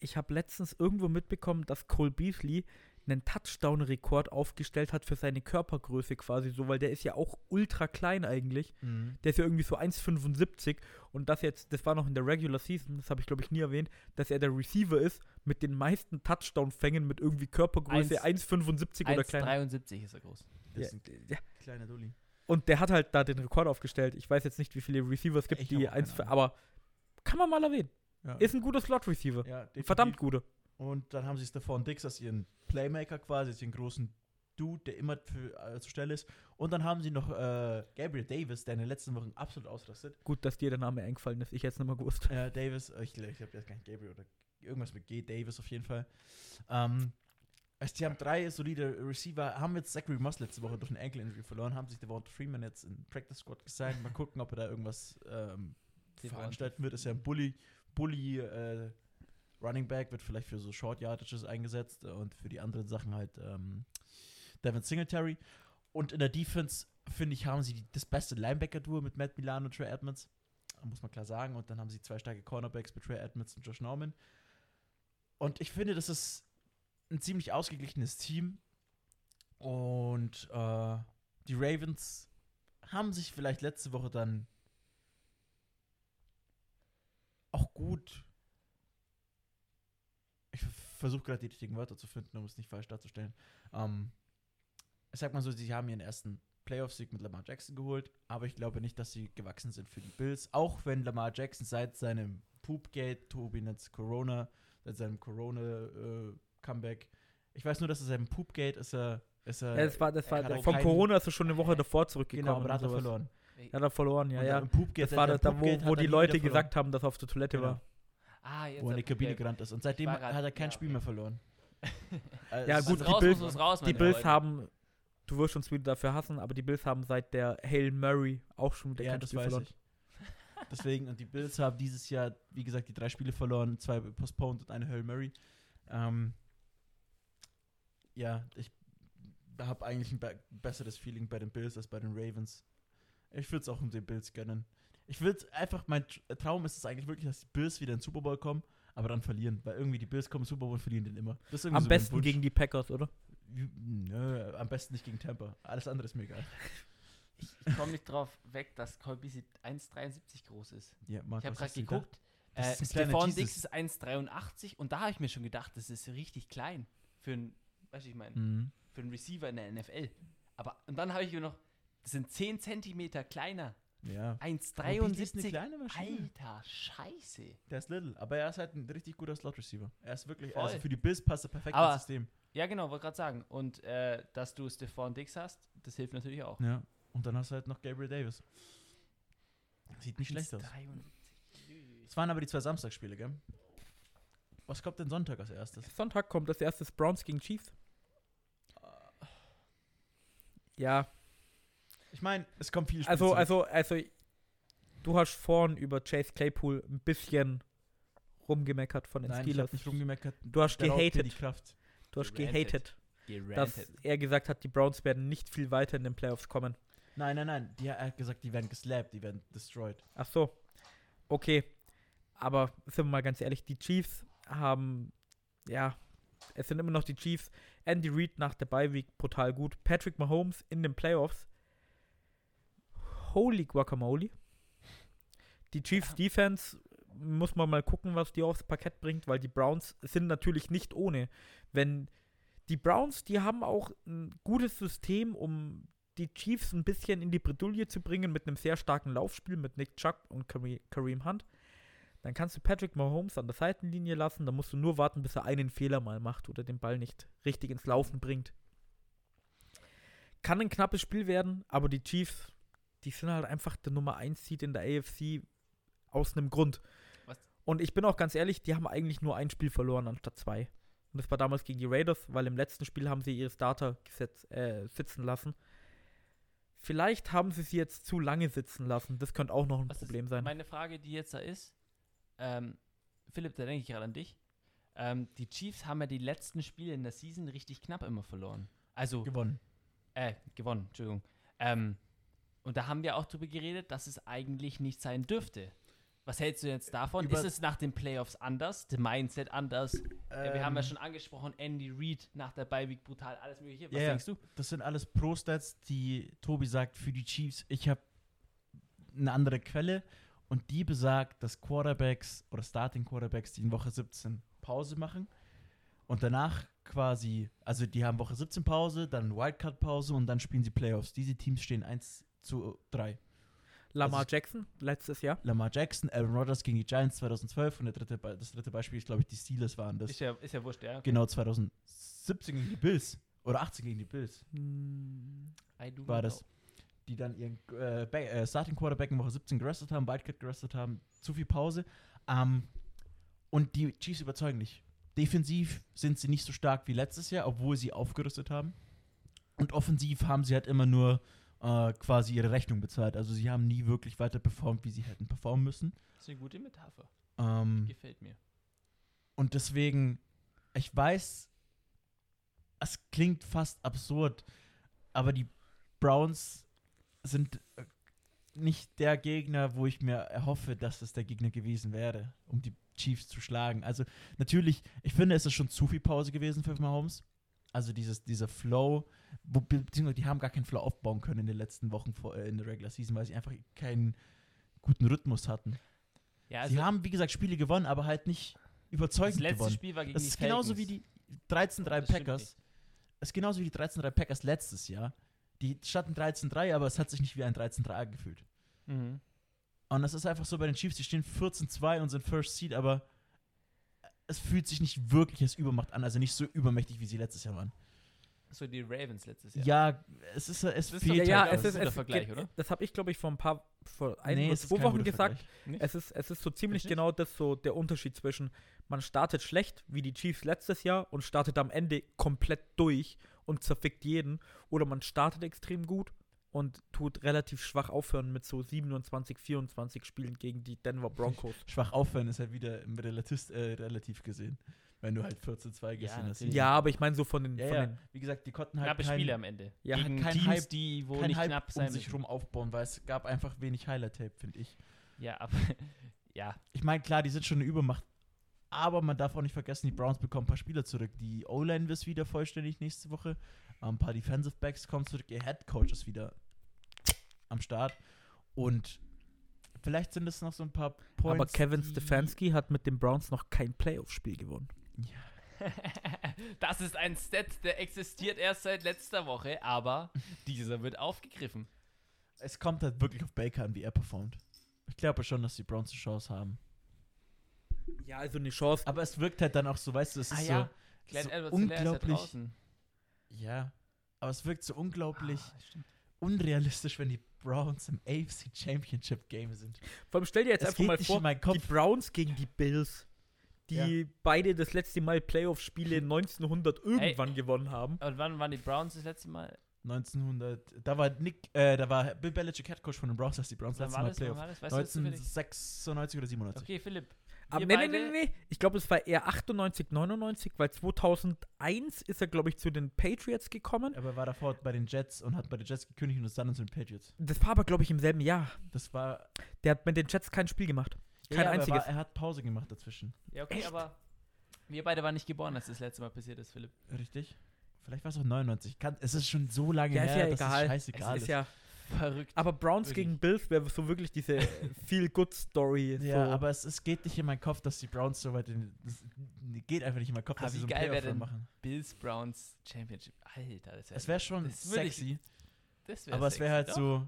Ich habe letztens irgendwo mitbekommen, dass Cole Beasley einen Touchdown-Rekord aufgestellt hat für seine Körpergröße quasi so, weil der ist ja auch ultra klein eigentlich. Der ist ja irgendwie so 1,75 und das jetzt, das war noch in der Regular Season, das habe ich glaube ich nie erwähnt, dass er der Receiver ist mit den meisten Touchdown-Fängen mit irgendwie Körpergröße 1,75 oder kleiner. 1,73 ist er groß. Das Ja, ist ein ja. kleiner Dulli. Und der hat halt da den Rekord aufgestellt. Ich weiß jetzt nicht, wie viele Receivers es gibt, Ich die eins, Ahnung. aber kann man mal erwähnen. Ja. Ist ein guter Slot-Receiver. ja. Verdammt guter. Und dann haben sie Stephon Dix als ihren Playmaker quasi, als ihren großen Dude, der immer für, äh, zur Stelle ist. Und dann haben sie noch äh, Gabriel Davis, der in den letzten Wochen absolut ausrastet. Gut, dass dir der Name eingefallen ist. Ich hätte es nicht mal gewusst. Äh, Davis, ich, ich glaube, der ist gar nicht Gabriel oder irgendwas mit G, Davis auf jeden Fall. Ähm, also die haben drei solide Receiver, haben jetzt Zachary Moss letzte Woche durch ein Ankle-Injury verloren, haben sich Devonta Freeman jetzt in Practice Squad gesigned. Mal gucken, ob er da irgendwas ähm, veranstalten wird. Ist ja ein Bully, Bully äh, Running Back, wird vielleicht für so Short Yardages eingesetzt und für die anderen Sachen halt ähm, Devin Singletary. Und in der Defense, finde ich, haben sie die, das beste Linebacker-Duo mit Matt Milano und Trey Edmonds. Muss man klar sagen. Und dann haben sie zwei starke Cornerbacks mit Trey Edmonds und Josh Norman. Und ich finde, das ist ein ziemlich ausgeglichenes Team. Und äh, die Ravens haben sich vielleicht letzte Woche dann auch gut. Ich versuche gerade die richtigen Wörter zu finden, um es nicht falsch darzustellen. Ähm, ich sag mal so, sie haben ihren ersten Playoff-Sieg mit Lamar Jackson geholt, aber ich glaube nicht, dass sie gewachsen sind für die Bills. Auch wenn Lamar Jackson seit seinem Poopgate, Tobi nennt Corona, seit seinem Corona-Comeback, ich weiß nur, dass er seinem Poopgate ist er. Ist er Ja, das war, das war vom keinen- Corona ist er schon eine Woche davor zurückgekommen. Genau, aber da hat und er sowas. verloren. Ja, hat er verloren, ja, ja. Poopgate, Das war das, da, wo, wo die Leute gesagt haben, dass er auf der Toilette Genau. war. Ah, jetzt wo er in die Kabine okay. gerannt ist. Und seitdem hat er kein ja, Spiel okay. mehr verloren. Äh, Ja, gut, die raus, Bills- Die Bills haben, du wirst uns wieder dafür hassen, aber die Bills haben seit der Hail Murray auch schon wieder ja, kein das Spiel weiß verloren. ich. Deswegen, und die Bills haben dieses Jahr, wie gesagt, die drei Spiele verloren, zwei postponed und eine Hail Murray. Ähm, ja, ich habe eigentlich ein be besseres Feeling bei den Bills als bei den Ravens. Ich würde es auch um den Bills gönnen. Ich würde einfach, mein Tr- Traum ist es eigentlich wirklich, dass die Bills wieder in den Super Bowl kommen, aber dann verlieren, weil irgendwie die Bills kommen in den Super Bowl und verlieren den immer. Am so besten gegen die Packers, oder? Nö, am besten nicht gegen Tampa. Alles andere ist mir egal. Ich komme nicht drauf weg, dass Beasley 1,73 groß ist. Ja, Marc, Ich habe gerade geguckt. Äh, Stephon. Dix ist 1,83 und da habe ich mir schon gedacht, das ist richtig klein für einen, weißt du, ich meine, Mhm. für einen Receiver in der NFL. Aber und dann habe ich mir noch, das sind 10 Zentimeter kleiner. Ja. 1,73. kleine Maschine. Alter, scheiße. Der ist little, aber er ist halt ein richtig guter Slot-Receiver. Er ist wirklich, Voll. also für die Bills passt er perfekt Aber- ins System. Ja, genau, wollte gerade sagen. Und äh, dass du Stephon Dix hast, das hilft natürlich auch. Ja. Und dann hast du halt noch Gabriel Davis. Sieht nicht schlecht aus. 1,73. Es waren aber die zwei Samstagsspiele, gell? Was kommt denn Sonntag als erstes? Sonntag kommt das erste Browns gegen Chiefs. Ja, Ich meine, es kommt viel also, also, also, du hast vorhin über Chase Claypool ein bisschen rumgemeckert von den Nein, ich Steelers. hab nicht rumgemeckert. Du hast gehatet. die Kraft. Du hast Gerantet. gehatet. dass Gerantet. er gesagt hat, die Browns werden nicht viel weiter in den Playoffs kommen. Nein, nein, nein. Die, er hat gesagt, die werden geslappt, die werden destroyed. Ach so. Okay. Aber sind wir mal ganz ehrlich, die Chiefs haben, ja, es sind immer noch die Chiefs. Andy Reid nach der Bye Week brutal gut. Patrick Mahomes in den Playoffs. Holy Guacamole. Die Chiefs Defense muss man mal gucken, was die aufs Parkett bringt, weil die Browns sind natürlich nicht ohne. Wenn die Browns, die haben auch ein gutes System, um die Chiefs ein bisschen in die Bredouille zu bringen mit einem sehr starken Laufspiel mit Nick Chuck und Kare- Kareem Hunt. Dann kannst du Patrick Mahomes an der Seitenlinie lassen, dann musst du nur warten, bis er einen Fehler mal macht oder den Ball nicht richtig ins Laufen bringt. Kann ein knappes Spiel werden, aber die Chiefs, die sind halt einfach der Nummer 1 Seed in der AFC aus einem Grund. Was? Und ich bin auch ganz ehrlich, die haben eigentlich nur ein Spiel verloren anstatt zwei. Und das war damals gegen die Raiders, weil im letzten Spiel haben sie ihre Starter gesetz, äh, sitzen lassen. Vielleicht haben sie sie jetzt zu lange sitzen lassen. Das könnte auch noch ein Was Problem sein. Meine Frage, die jetzt da ist, ähm, Philipp, da denke ich gerade an dich. Ähm, die Chiefs haben ja die letzten Spiele in der Season richtig knapp immer verloren. Also, Gewonnen. äh, gewonnen, Entschuldigung. Ähm, und da haben wir auch drüber geredet, dass es eigentlich nicht sein dürfte. Was hältst du jetzt davon? Über- ist es nach den Playoffs anders? Das Mindset anders? Ja, wir haben ja Ähm, schon angesprochen, Andy Reid nach der Bye-Week brutal, alles mögliche. Was ja. denkst du? Das sind alles Pro-Stats, die Tobi sagt für die Chiefs. Ich habe eine andere Quelle und die besagt, dass Quarterbacks oder Starting Quarterbacks, die in Woche 17 Pause machen und danach quasi, also die haben Woche 17 Pause, dann Wildcard-Pause und dann spielen sie Playoffs. Diese Teams stehen 1 zu 3. Lamar also- Jackson, letztes Jahr. Lamar Jackson, Aaron Rodgers gegen die Giants 2012 und der dritte, Be- das dritte Beispiel ist, glaube ich, die Steelers waren das. Ist ja, ist ja wurscht, ja. Genau 2017 gegen die Bills oder 18 gegen die Bills. I do war not das, know. Die dann ihren äh, äh, Starting Quarterback in Woche 17 gerestet haben, Wildcat gerestet haben, zu viel Pause. Ähm, und die Chiefs überzeugen nicht. Defensiv sind sie nicht so stark wie letztes Jahr, obwohl sie aufgerüstet haben. Und offensiv haben sie halt immer nur äh, quasi ihre Rechnung bezahlt. Also sie haben nie wirklich weiter performt, wie sie hätten performen müssen. Das ist eine gute Metapher. Ähm, Gefällt mir. und deswegen, ich weiß, es klingt fast absurd, aber die Browns sind äh, nicht der Gegner, wo ich mir erhoffe, dass es der Gegner gewesen wäre, um die Chiefs zu schlagen. Also natürlich, ich finde, es ist schon zu viel Pause gewesen für Mahomes. Also dieses, dieser Flow, wo, be- beziehungsweise die haben gar keinen Flow aufbauen können in den letzten Wochen vor, äh, in der Regular Season, weil sie einfach keinen guten Rhythmus hatten. Ja, also sie haben, wie gesagt, Spiele gewonnen, aber halt nicht das überzeugend letzte gewonnen. Spiel war gegen Das die ist genauso wie die 13-3 Das stimmt Packers. Das ist genauso wie die 13-3 Packers letztes Jahr. Die standen 13-3, aber es hat sich nicht wie ein 13-3 angefühlt. Mhm. Und das ist einfach so bei den Chiefs, die stehen 14-2 und sind First Seed, aber es fühlt sich nicht wirklich als Übermacht an, also nicht so übermächtig, wie sie letztes Jahr waren. So die Ravens letztes Jahr. Ja, es ist es Das ist fehlt Ja, halt ja, was. es ist, es Vergleich, oder? Das habe ich, glaube ich, vor ein paar, vor ein Nee, oder ist zwei Wochen gesagt. Es ist, es ist so ziemlich genau das so der Unterschied zwischen, man startet schlecht, wie die Chiefs letztes Jahr, und startet am Ende komplett durch und zerfickt jeden. Oder man startet extrem gut und tut relativ schwach aufhören mit so 27, 24 Spielen gegen die Denver Broncos. Schwach aufhören ist halt wieder im Relativ, äh, relativ gesehen, wenn du halt 14-2 gesehen hast. natürlich. ja, aber ich meine so von den, Ja, von ja. den Wie gesagt, die konnten halt Knappe kein, Spiele am Ende. Ja, Gegen kein Teams, Hype- die wo kein nicht Hype knapp um sein sich müssen. rum aufbauen, weil es gab einfach wenig Highlight-Tape, finde ich. Ja, aber ja, Ich meine, klar, die sind schon eine Übermacht. Aber man darf auch nicht vergessen, die Browns bekommen ein paar Spieler zurück. Die O-Line ist wieder vollständig nächste Woche. Ein paar Defensive Backs kommen zurück. Ihr Head Coach ist wieder am Start. Und vielleicht sind es noch so ein paar Points. Aber Kevin Stefanski hat mit den Browns noch kein Playoff-Spiel gewonnen. das ist ein Stat, der existiert erst seit letzter Woche, aber dieser wird aufgegriffen. Es kommt halt wirklich auf Baker an, wie er performt. Ich glaube schon, dass die Browns eine Chance haben. Ja, also eine Chance. Aber es wirkt halt dann auch so, weißt du, es ist Ah so, ja, Glenn so Edwards Hilaire ist ja unglaublich. Ja. Aber es wirkt so unglaublich Ah, unrealistisch, wenn die Browns im AFC Championship Game sind. Vor allem stell dir jetzt Es einfach mal vor, die. Browns gegen die Bills, die beide das letzte Mal Playoff-Spiele 1900 irgendwann gewonnen haben. Und wann waren die Browns das letzte Mal? 1900, da war Nick, äh, da war Bill Belichick Head Coach von den Browns, als die Browns letztes Mal das? Playoff. war das? Weißt du das zufällig? 1996 oder 97. Okay, Philipp. Aber nee, nee, nee, nee. Ich glaube, es war eher 98, 99, weil 2001 ist er, glaube ich, zu den Patriots gekommen. Aber er war davor bei den Jets und hat bei den Jets gekündigt und ist dann zu den Patriots. Das war aber, glaube ich, im selben Jahr. Das war. Der hat mit den Jets kein Spiel gemacht. Kein ja, aber einziges. Er, war, er hat Pause gemacht dazwischen. Ja, okay, Echt? aber wir beide waren nicht geboren, als das letzte Mal passiert ist, Philipp. Richtig? Vielleicht war es auch 99. Kann, es ist schon so lange Ja, ist her, ja dass egal. es scheißegal es ist. ist ja. Verrückt. Aber Browns Wirklich. gegen Bills wäre so wirklich diese Feel-Good-Story. Ja, so. aber es, es geht nicht in meinen Kopf, dass die Browns so weit in. Es geht einfach nicht in meinen Kopf, Ah, dass sie so geil wär Playoff-Run denn- machen. Bills Browns Championship. Alter, das wäre Es wäre schon das ich- sexy, das wär aber es wäre halt sexy, so. doch.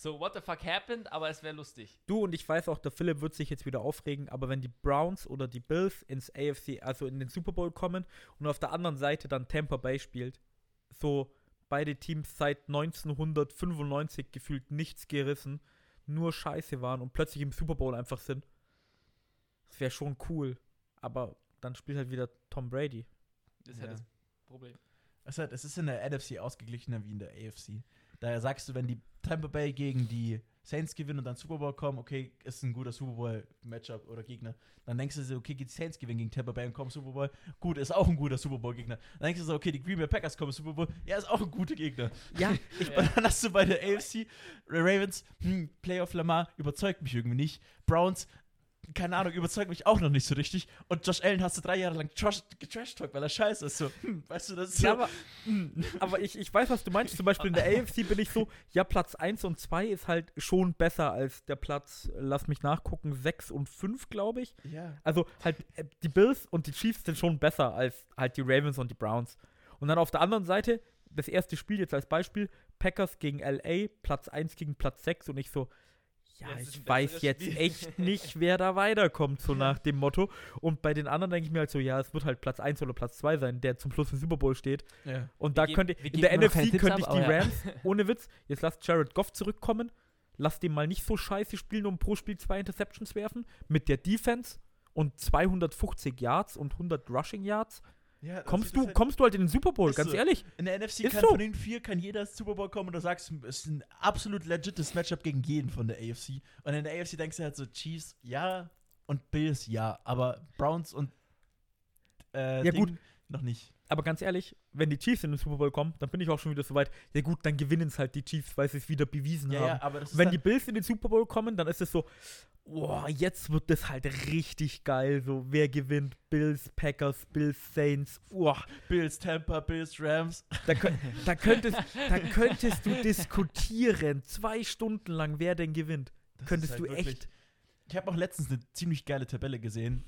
So, what the fuck happened, aber es wäre lustig. Du und ich weiß auch, der Philipp wird sich jetzt wieder aufregen, aber wenn die Browns oder die Bills ins AFC, also in den Super Bowl kommen und auf der anderen Seite dann Tampa Bay spielt, so beide Teams seit 1995 gefühlt nichts gerissen, nur Scheiße waren und plötzlich im Super Bowl einfach sind. Das wäre schon cool, aber dann spielt halt wieder Tom Brady. Das ist halt Ja. das Problem. Es, hat, es ist in der NFC ausgeglichener wie in der AFC. Daher sagst du, wenn die Tampa Bay gegen die Saints gewinnen und dann Super Bowl kommen, okay, ist ein guter Super Bowl-Matchup oder Gegner. Dann denkst du so, okay, die Saints gewinnen gegen Tampa Bay und kommen Super Bowl. Gut, ist auch ein guter Super Bowl-Gegner. Dann denkst du so, okay, die Green Bay Packers kommen Super Bowl. Ja, ist auch ein guter Gegner. Ja, Ich, Ja. Dann hast du bei der AFC Ravens, hm, Playoff Lamar, überzeugt mich irgendwie nicht. Browns, keine Ahnung, überzeugt mich auch noch nicht so richtig. Und Josh Allen hast du drei Jahre lang trash- getrashtalkt, weil er scheiße ist. So, hm, weißt du, das ist so. Ja, aber, aber ich, ich weiß, was du meinst. Zum Beispiel in der AFC bin ich so, ja, Platz 1 und 2 ist halt schon besser als der Platz, lass mich nachgucken, 6 und 5, glaube ich. ja. Also halt, äh, die Bills und die Chiefs sind schon besser als halt die Ravens und die Browns. Und dann auf der anderen Seite, das erste Spiel jetzt als Beispiel, Packers gegen LA, Platz 1 gegen Platz 6 und ich so, ja, ich weiß jetzt Spiel. echt nicht, wer da weiterkommt, so nach dem Motto. Und bei den anderen denke ich mir halt so, ja, es wird halt Platz 1 oder Platz 2 sein, der zum Schluss im Super Bowl steht. ja. Und Wir da geben- könnte, in der NFC könnte ich die ja. Rams, ohne Witz, jetzt lasst Jared Goff zurückkommen, lasst den mal nicht so scheiße spielen und pro Spiel zwei Interceptions werfen, mit der Defense und 250 Yards und 100 Rushing Yards. Ja, das Kommst du, halt- kommst du halt in den Super Bowl, ganz so. ehrlich. In der NFC Ist kann so. von den vier kann jeder Super Bowl kommen und du sagst, es ist ein absolut legites Matchup gegen jeden von der AFC. Und in der AFC denkst du halt so, Chiefs, ja, und Bills, ja, aber Browns und äh, Ja, Ding gut. noch nicht. Aber ganz ehrlich, wenn die Chiefs in den Super Bowl kommen, dann bin ich auch schon wieder so weit. Ja gut, dann gewinnen es halt die Chiefs, weil sie es wieder bewiesen Ja, haben. ja, aber Wenn dann, die Bills in den Super Bowl kommen, dann ist es so, boah, jetzt wird das halt richtig geil. So, wer gewinnt? Bills, Packers, Bills, Saints. Boah, Bills, Tampa, Bills, Rams. da, da, könntest, da könntest du diskutieren, zwei Stunden lang, wer denn gewinnt. Das Könntest ist du wirklich- echt. Ich habe auch letztens eine ziemlich geile Tabelle gesehen.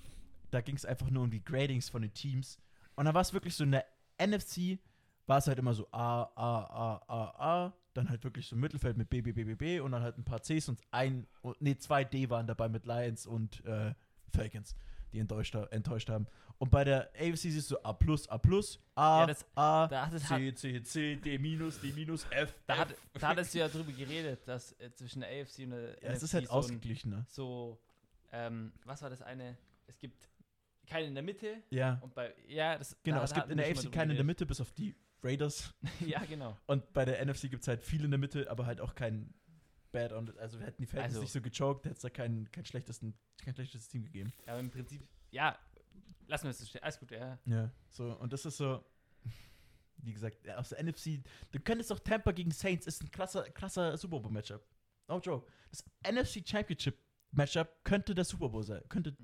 Da ging es einfach nur um die Gradings von den Teams. Und da war es wirklich so in der NFC war es halt immer so A, A, A, A, A, dann halt wirklich so ein Mittelfeld mit B, B, B, B, B und dann halt ein paar Cs und ein, und, nee, zwei D waren dabei mit Lions und äh, Falcons, die enttäuscht, enttäuscht haben. Und bei der AFC siehst du A plus, A plus, A, Ja, das- A, da hat- C, C, C, D minus, D minus, F. Da, F. hat, da hattest du ja drüber geredet, dass äh, zwischen der AFC und der ja, es NFC ist halt so, ein, ausgeglichener. so ähm, was war das eine? Es gibt keinen in der Mitte Ja, und bei, ja, das genau. da es gibt hatten in der AFC keinen in der. Mitte, bis auf die Raiders. ja, genau. Und bei der NFC gibt es halt viel in der Mitte, aber halt auch kein Bad. Und also wir hätten die Falcons Also- nicht so gechoked, hätte es da kein, kein, schlechtesten, kein schlechtes Team gegeben. Aber im Prinzip, ja, lassen wir es so stehen. Alles gut, ja. Ja. So, und das ist so, wie gesagt, aus der NFC, du könntest doch Tampa gegen Saints, ist ein krasser, krasser Super Bowl-Matchup. No joke. Das NFC Championship Matchup könnte der Super Bowl sein. Könnte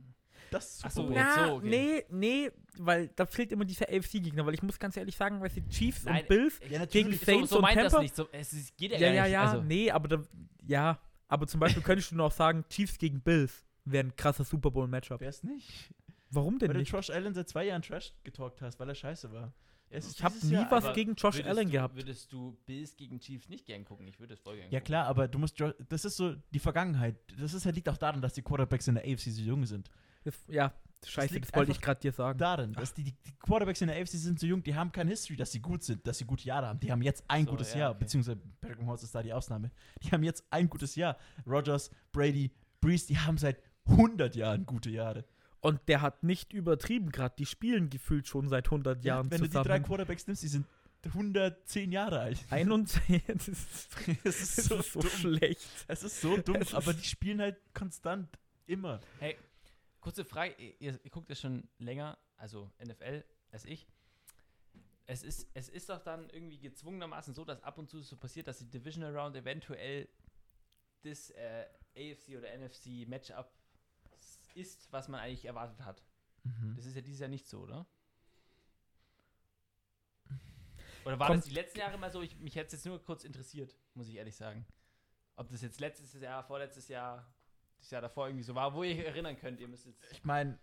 das Ach Super so, Bowl. Na, so, okay. nee, nee, weil da fehlt immer dieser AFC-Gegner, weil ich muss ganz ehrlich sagen, weil die Chiefs Nein, und Bills Ja, gegen natürlich. So, Saints so und meint das Tampa. nicht. So, es ist, geht ja, Ja, ja, nicht. ja, Also, nee, aber da, ja, aber zum Beispiel könntest du noch sagen, Chiefs gegen Bills wäre ein krasser Super Bowl-Matchup. Wär's nicht. Warum denn Weil du nicht? Josh Allen seit zwei Jahren Trash getalkt hast, weil er scheiße war. Ich habe nie Jahr was gegen Josh Allen du, gehabt. Würdest du Bills gegen Chiefs nicht gern gucken? Ich würde es voll gern Ja gucken. klar, aber du musst, das ist so die Vergangenheit. Das ist halt, liegt auch daran, dass die Quarterbacks in der AFC so jung sind. Das, ja, scheiße, liegt das wollte ich einfach gerade dir sagen. Darin, dass die, die Quarterbacks in der AFC sind so jung, die haben keine History, dass sie gut sind, dass sie gute Jahre haben. Die haben jetzt ein So, gutes ja, Jahr, okay. beziehungsweise Patrick Mahomes ist da die Ausnahme. Die haben jetzt ein gutes Jahr. Rogers, Brady, Breeze, die haben seit 100 Jahren gute Jahre. Und der hat nicht übertrieben gerade. Die spielen gefühlt schon seit 100 Ja, Jahren wenn du die zusammen. drei Quarterbacks nimmst, die sind 110 Jahre alt. 21. Das ist, Es ist das so, ist so dumm. schlecht. Es ist so dumm, Es aber die spielen halt konstant. Immer. Hey, kurze Frage, ihr, ihr guckt ja schon länger, also NFL, als ich. Es ist, es ist doch dann irgendwie gezwungenermaßen so, dass ab und zu so passiert, dass die Divisional Round eventuell das äh, AFC oder NFC Matchup ist, was man eigentlich erwartet hat. Mhm. Das ist ja dieses Jahr nicht so, oder? Oder war Kommt- das die letzten Jahre mal so? Ich, mich hätte es jetzt nur kurz interessiert, muss ich ehrlich sagen. Ob das jetzt letztes Jahr, vorletztes Jahr, das Jahr davor irgendwie so war, wo ihr erinnern könnt, ihr müsst jetzt. Ich meine,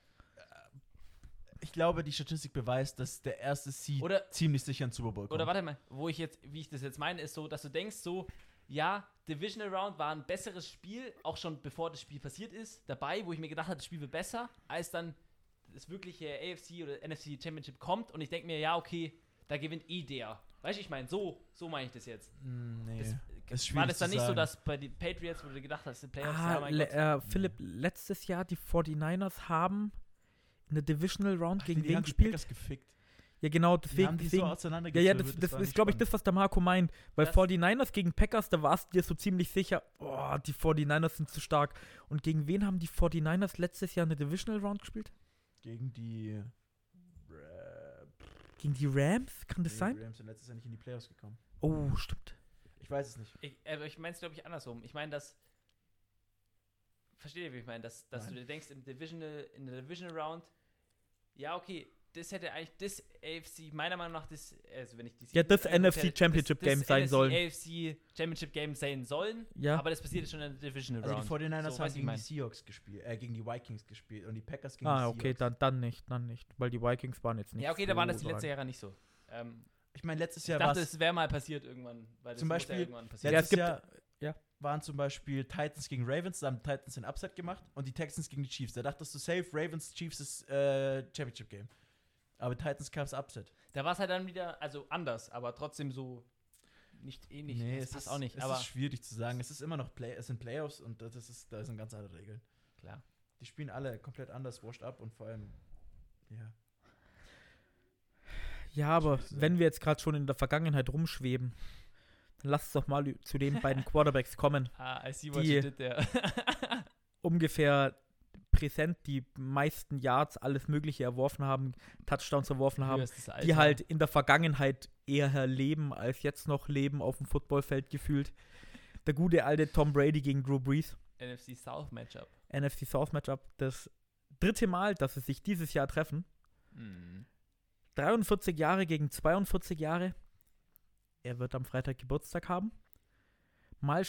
ich glaube, die Statistik beweist, dass der erste Seed Oder- ziemlich sicher in den Super Bowl kommt. Oder warte mal, wo ich jetzt, wie ich das jetzt meine, ist so, dass du denkst so, ja, Divisional Round war ein besseres Spiel, auch schon bevor das Spiel passiert ist, dabei, wo ich mir gedacht habe, das Spiel wird besser, als dann das wirkliche AFC oder NFC Championship kommt und ich denke mir, ja, okay, da gewinnt eh der. Weißt du, ich meine, so, so meine ich das jetzt. Mm, nee. Das, ist war schwierig das dann nicht so, sagen. dass bei den Patriots, wo du gedacht hast, die Playoffs, Ah, ja, mein le Gott. äh, Philipp, letztes Jahr die 49ers haben in der Divisional Round Ach, gegen die wen haben die gespielt? Packers gefickt. Ja, genau, Die deswegen. haben die so deswegen ja, auseinandergezogen. ja, das, das ist, glaube ich, das, was der Marco meint. Weil Das- 49ers gegen Packers, da warst du dir so ziemlich sicher, oh, die 49ers sind zu stark. Und gegen wen haben die 49ers letztes Jahr eine Divisional Round gespielt? Gegen die. Äh, Gegen die Rams? Kann das die sein? Rams sind letztes Jahr nicht in die Playoffs gekommen. Oh, stimmt. Ich weiß es nicht. Ich, aber ich meine es, glaube ich, andersrum. Ich meine, dass. Versteht ihr, wie ich meine? Dass, dass du dir denkst, im Divisional, in der Divisional Round, ja, okay, das hätte eigentlich das AFC, meiner Meinung nach, das, also wenn ich die Ja, das NFC hätte, Championship das, das Game sein sollen. AFC Championship Game sein sollen, Ja. aber das passiert schon in der Divisional Also Round. die 49ers So, haben gegen die Seahawks gespielt, äh, gegen die Vikings gespielt und die Packers gegen Ah, die okay, Seahawks. dann, dann nicht, dann nicht. Weil die Vikings waren jetzt nicht Ja, okay, so da waren das die letzten Jahre nicht so. Ähm, Ich meine, letztes ich Jahr dachte, war es wäre mal passiert irgendwann. Weil das Zum Beispiel- ja irgendwann passieren. Ja, letztes es gibt- Jahr ja. waren zum Beispiel Titans gegen Ravens, da haben Titans den Upset gemacht und die Texans gegen die Chiefs. Da dachtest du safe, Ravens, Chiefs ist äh, Championship Game. Aber Titans kam es Upset. Da war es halt dann wieder, also anders, aber trotzdem so nicht ähnlich. das es passt ist, auch nicht, Es aber ist schwierig zu sagen. Es ist immer noch Play, es sind Playoffs und das ist, da sind ganz andere Regeln. klar. Die spielen alle komplett anders, washed up und vor allem, ja. Ja, aber zu wenn wir jetzt gerade schon in der Vergangenheit rumschweben, dann lass uns doch mal zu den beiden Quarterbacks kommen. Ah, I see what Die- you did there. Ungefähr präsent die meisten Yards, alles Mögliche erworfen haben, Touchdowns erworfen haben, die halt in der Vergangenheit eher leben, als jetzt noch leben auf dem Footballfeld gefühlt. Der gute alte Tom Brady gegen Drew Brees, NFC South Matchup. NFC South Matchup, das dritte Mal, dass sie sich dieses Jahr treffen. Mhm. 43 Jahre gegen 42 Jahre. Er wird am Freitag Geburtstag haben. Mal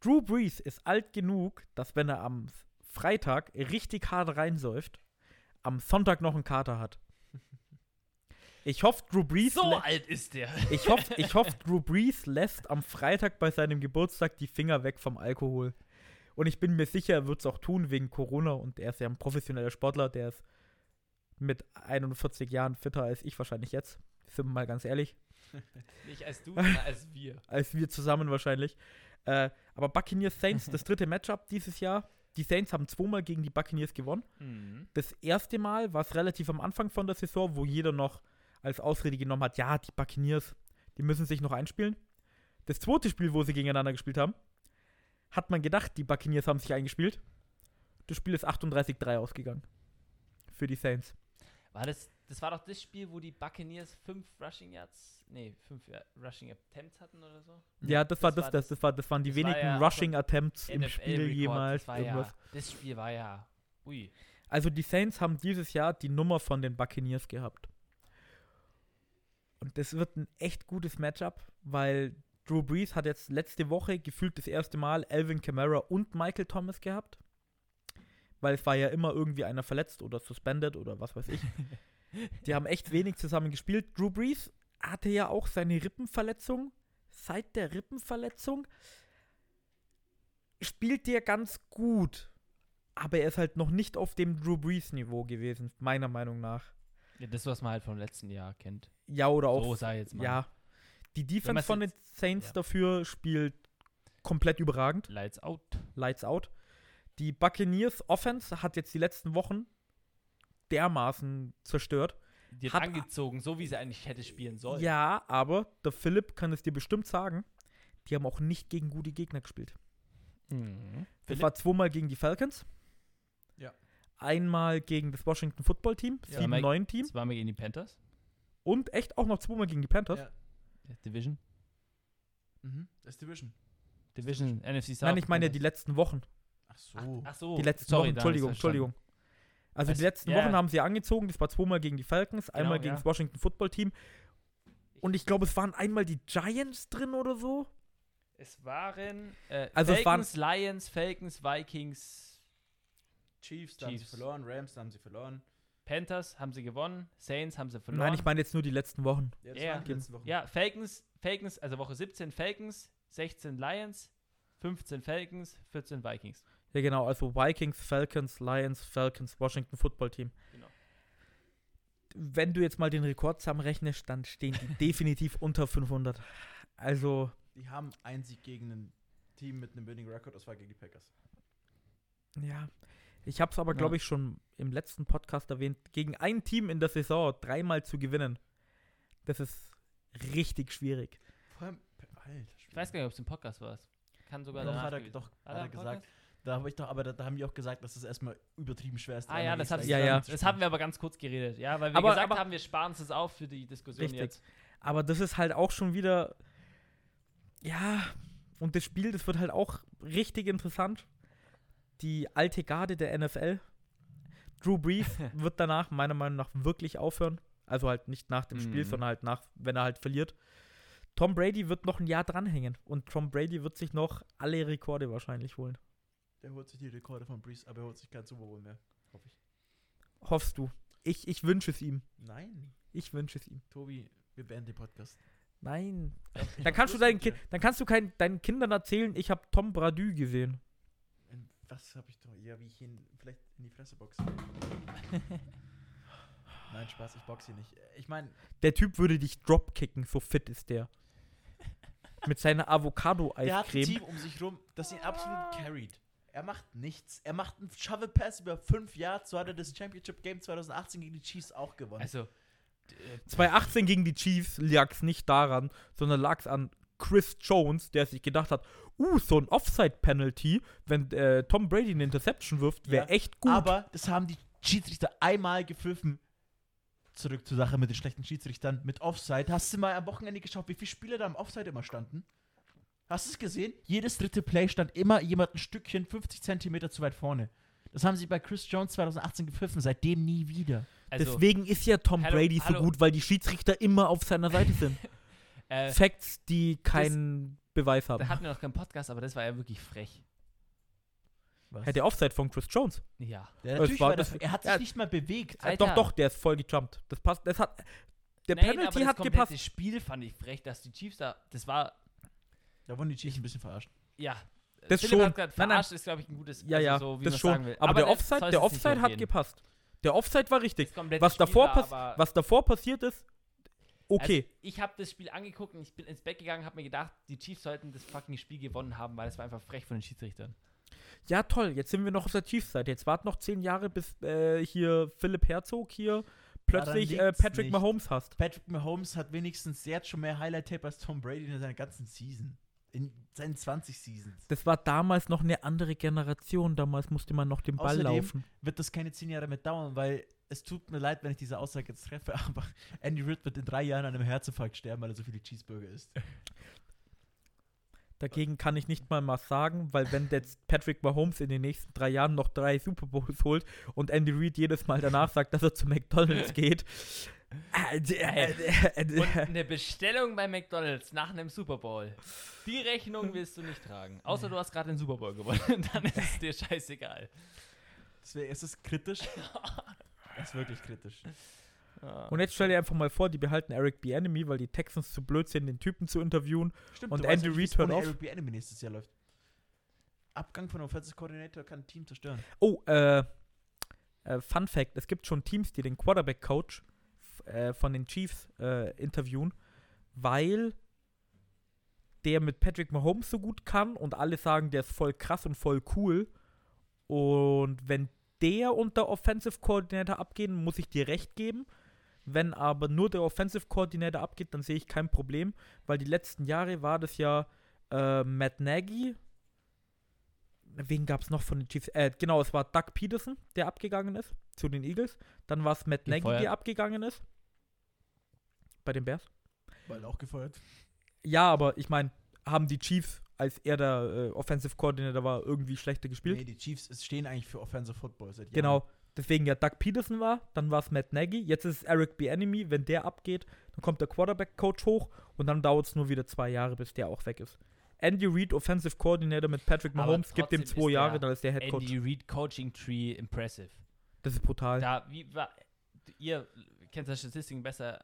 Drew Brees ist alt genug, dass wenn er am Freitag richtig hart reinsäuft, am Sonntag noch einen Kater hat. Ich hoffe, Drew Brees So alt ist der. ich hoffe, ich hoff, Drew Brees lässt am Freitag bei seinem Geburtstag die Finger weg vom Alkohol. Und ich bin mir sicher, er wird es auch tun wegen Corona und er ist ja ein professioneller Sportler, der ist mit 41 Jahren fitter als ich wahrscheinlich jetzt. Sind wir mal ganz ehrlich. Nicht als du, sondern als wir. Als wir zusammen wahrscheinlich. Äh, aber Buccaneers Saints, das dritte Matchup dieses Jahr. Die Saints haben zweimal gegen die Buccaneers gewonnen. Mhm. Das erste Mal war es relativ am Anfang von der Saison, wo jeder noch als Ausrede genommen hat, ja, die Buccaneers, die müssen sich noch einspielen. Das zweite Spiel, wo sie gegeneinander gespielt haben, hat man gedacht, die Buccaneers haben sich eingespielt. Das Spiel ist 38-3 ausgegangen. Für die Saints. War das, das war doch das Spiel, wo die Buccaneers fünf Rushing Yards, nee, fünf ja, Rushing Attempts hatten oder so? Ja, das, war Das das, war das, das, war, das waren die das war wenigen ja auch Rushing Attempts im Spiel NFL-Rekord, jemals. Das, war Irgendwas. ja, das Spiel war ja, ui. Also die Saints haben dieses Jahr die Nummer von den Buccaneers gehabt. Und das wird ein echt gutes Matchup, weil Drew Brees hat jetzt letzte Woche gefühlt das erste Mal Alvin Kamara und Michael Thomas gehabt. Weil es war ja immer irgendwie einer verletzt oder suspended oder was weiß ich. Die haben echt wenig zusammen gespielt. Drew Brees hatte ja auch seine Rippenverletzung. Seit der Rippenverletzung spielt der ganz gut. Aber er ist halt noch nicht auf dem Drew Brees Niveau gewesen, meiner Meinung nach. Ja, das, was man halt vom letzten Jahr kennt. Ja, oder auch. So ich jetzt mal. ja. Die Defense von den Saints ja. dafür spielt komplett überragend. Lights out. Lights out. Die Buccaneers Offense hat jetzt die letzten Wochen dermaßen zerstört. die hat Hat- angezogen, so wie sie eigentlich hätte spielen sollen. Ja, aber der Philipp kann es dir bestimmt sagen, die haben auch nicht gegen gute Gegner gespielt. Mhm. Das Philipp? war zweimal gegen die Falcons. Ja. Einmal gegen das Washington Football Team, Ja. 7-9-Team. Das waren wir gegen die Panthers. Und echt auch noch zweimal gegen die Panthers. Ja. Ja, Division. Mhm. Das ist Division. Division, NFC South. Nein, ich meine die Panthers. letzten Wochen. Ach so. Ach so. Die letzten sorry, Wochen, Entschuldigung. Entschuldigung. Also Was? die letzten Ja. Wochen haben sie angezogen, das war zweimal gegen die Falcons, einmal Genau, gegen ja. das Washington Football Team. Und ich glaube, es waren einmal die Giants drin oder so. Es waren äh, Also es waren- Falcons, Lions, Falcons, Vikings, Chiefs, da haben sie verloren. Rams, da haben sie verloren. Panthers haben sie gewonnen, Saints haben sie verloren. Nein, ich meine jetzt nur die letzten Wochen. Ja, waren die letzten Wochen. Ja, Falcons, Falcons, also Woche 17 Falcons, 16 Lions, 15 Falcons, 14 Vikings. Ja, genau, also Vikings, Falcons, Lions, Falcons, Washington Football Team. Genau. Wenn du jetzt mal den Rekord zusammenrechnest, dann stehen die definitiv unter 500. Also, Die haben einen Sieg gegen ein Team mit einem Winning Record, das war gegen die Packers. ja. Ich habe es aber, Ja. glaube ich, schon im letzten Podcast erwähnt, gegen ein Team in der Saison dreimal zu gewinnen. Das ist richtig schwierig. Vor allem, Alter, Ich weiß gar nicht, ob es im Podcast war. Kann sogar doch, danach hat er, doch, hat er gesagt. Podcast? Da habe ich doch, aber da, da haben die auch gesagt, dass es erstmal übertrieben schwer ist. Ah ja, das, hat Ja, ja. das haben wir aber ganz kurz geredet, ja, weil wir Aber- gesagt aber- haben, wir sparen uns das auf für die Diskussion Richtig. jetzt. Aber das ist halt auch schon wieder. Ja, und das Spiel, das wird halt auch richtig interessant. Die alte Garde der NFL. Drew Brees wird danach meiner Meinung nach wirklich aufhören. Also halt nicht nach dem Spiel, Mhm. sondern halt nach, wenn er halt verliert. Tom Brady wird noch ein Jahr dranhängen. Und Tom Brady wird sich noch alle Rekorde wahrscheinlich holen. Der holt sich die Rekorde von Breeze, aber er holt sich keinen Super Bowl mehr. Hoffe ich. Hoffst du? Ich, ich wünsche es ihm. Nein. Ich wünsche es ihm. Tobi, wir beenden den Podcast. Nein. Dann kannst du deinen, mit Ki dir. dann kannst du kein, deinen Kindern erzählen, ich habe Tom Brady gesehen. In was habe ich doch? Ja, wie ich ihn vielleicht in die Fresse boxe. Nein, Spaß, ich boxe ihn nicht. Ich meine, Der Typ würde dich dropkicken, so fit ist der. Mit seiner der hat ein Avocado-Eiscreme. Team um sich rum, das ihn absolut carried. Er macht nichts. Er macht einen Shovel Pass über fünf Jahre. So hat er das Championship Game 2018 gegen die Chiefs auch gewonnen. Also, d- äh, 2018 gegen die Chiefs lag es nicht daran, sondern lag es an Chris Jones, der sich gedacht hat, uh, so ein Offside-Penalty, wenn äh, Tom Brady eine Interception wirft, wäre Ja, echt gut. Aber das haben die Schiedsrichter einmal gepfiffen. Zurück zur Sache mit den schlechten Schiedsrichtern. Mit Offside. Hast du mal am Wochenende geschaut, wie viele Spieler da am Offside immer standen? Hast du es gesehen? Jedes dritte Play stand immer jemand ein Stückchen 50 Zentimeter zu weit vorne. Das haben sie bei Chris Jones 2018 gepfiffen, seitdem nie wieder. also Deswegen ist ja Tom Hallo, Brady so hallo. gut, weil die Schiedsrichter immer auf seiner Seite sind. äh, Facts, die keinen Beweis haben. da hatten wir noch keinen Podcast, aber das war ja wirklich frech. Was? Hätte Offside von Chris Jones. Ja. ja, natürlich war war das- das, er hat sich ja. nicht mal bewegt. Alter. doch, doch, der ist voll gejumpt. Das passt. Das hat. Der Nein, aber Penalty das hat gepasst. Spiel fand ich frech, dass die Chiefs da, das war, Da wurden die Chiefs ein bisschen verarscht. ja. Das Philipp schon. Hat grad Nein, nein. verarscht ist, glaube ich, ein gutes, Ja, also ja, so, wie das schon. sagen will. Aber, der Offside, der jetzt Offside so hat gepasst. Der Offside war richtig. Was davor, war aber- was davor passiert ist, okay. Also, ich habe das Spiel angeguckt und ich bin ins Bett gegangen, habe mir gedacht, die Chiefs sollten das fucking Spiel gewonnen haben, weil es war einfach frech von den Schiedsrichtern. ja, toll. Jetzt sind wir noch auf der Chiefs-Seite. Jetzt warten noch zehn Jahre, bis äh, hier Philipp Herzog hier plötzlich Daran äh, Patrick nicht. Mahomes hast. Patrick Mahomes hat wenigstens, hat schon mehr Highlight-Tape als Tom Brady in seiner ganzen Season. In seinen 20 Seasons. Das war damals noch eine andere Generation. Damals musste man noch den Ball Außerdem- laufen. Wird das keine 10 Jahre mehr dauern, weil es tut mir leid, wenn ich diese Aussage jetzt treffe, aber Andy Reid wird in drei Jahren an einem Herzinfarkt sterben, weil er so viele Cheeseburger isst. Dagegen kann ich nicht mal was sagen, weil wenn jetzt Patrick Mahomes in den nächsten drei Jahren noch drei Super Bowls holt und Andy Reid jedes Mal danach sagt, dass er zu McDonalds geht. Äh, äh, äh, Und eine Bestellung bei McDonalds nach einem Super Bowl. Die Rechnung willst du nicht tragen. Außer du hast gerade den Super Bowl gewonnen. Dann ist es dir scheißegal. Deswegen ist es kritisch. Es ist wirklich kritisch. Und jetzt stell dir einfach mal vor, die behalten Eric B. Enemy, weil die Texans zu blöd sind, den Typen zu interviewen. Stimmt, Und Andy nicht, Reid hört auf. Eric B. Enemy nächstes Jahr läuft. Abgang von Offensive Coordinator kann ein Team zerstören. Oh, äh, äh, Fun Fact: Es gibt schon Teams, die den Quarterback-Coach äh, von den Chiefs äh, interviewen, weil der mit Patrick Mahomes so gut kann und alle sagen, der ist voll krass und voll cool. Und wenn der unter Offensive Coordinator abgehen, muss ich dir recht geben. Wenn aber nur der Offensive Coordinator abgeht, dann sehe ich kein Problem, weil die letzten Jahre war das ja äh, Matt Nagy. Wen gab es noch von den Chiefs? Äh, genau, es war Doug Peterson, der abgegangen ist zu den Eagles. Dann war es Matt Nagy, der abgegangen ist. Bei den Bears. Weil auch gefeuert. Ja, aber ich meine, haben die Chiefs, als er der äh, Offensive Coordinator war, irgendwie schlechter gespielt? Nee, die Chiefs stehen eigentlich für Offensive Football seit Jahren. Genau. Deswegen ja Doug Peterson war, dann war es Matt Nagy, jetzt ist es Eric Bieniemy, wenn der abgeht, dann kommt der Quarterback-Coach hoch und dann dauert es nur wieder zwei Jahre, bis der auch weg ist. Andy Reid, Offensive Coordinator mit Patrick Mahomes, gibt dem trotzdem zwei Jahre, dann ist der Head Coach. Andy Reid Coaching Tree impressive. Das ist brutal. Da, wie war, ihr kennt das Statistiken besser.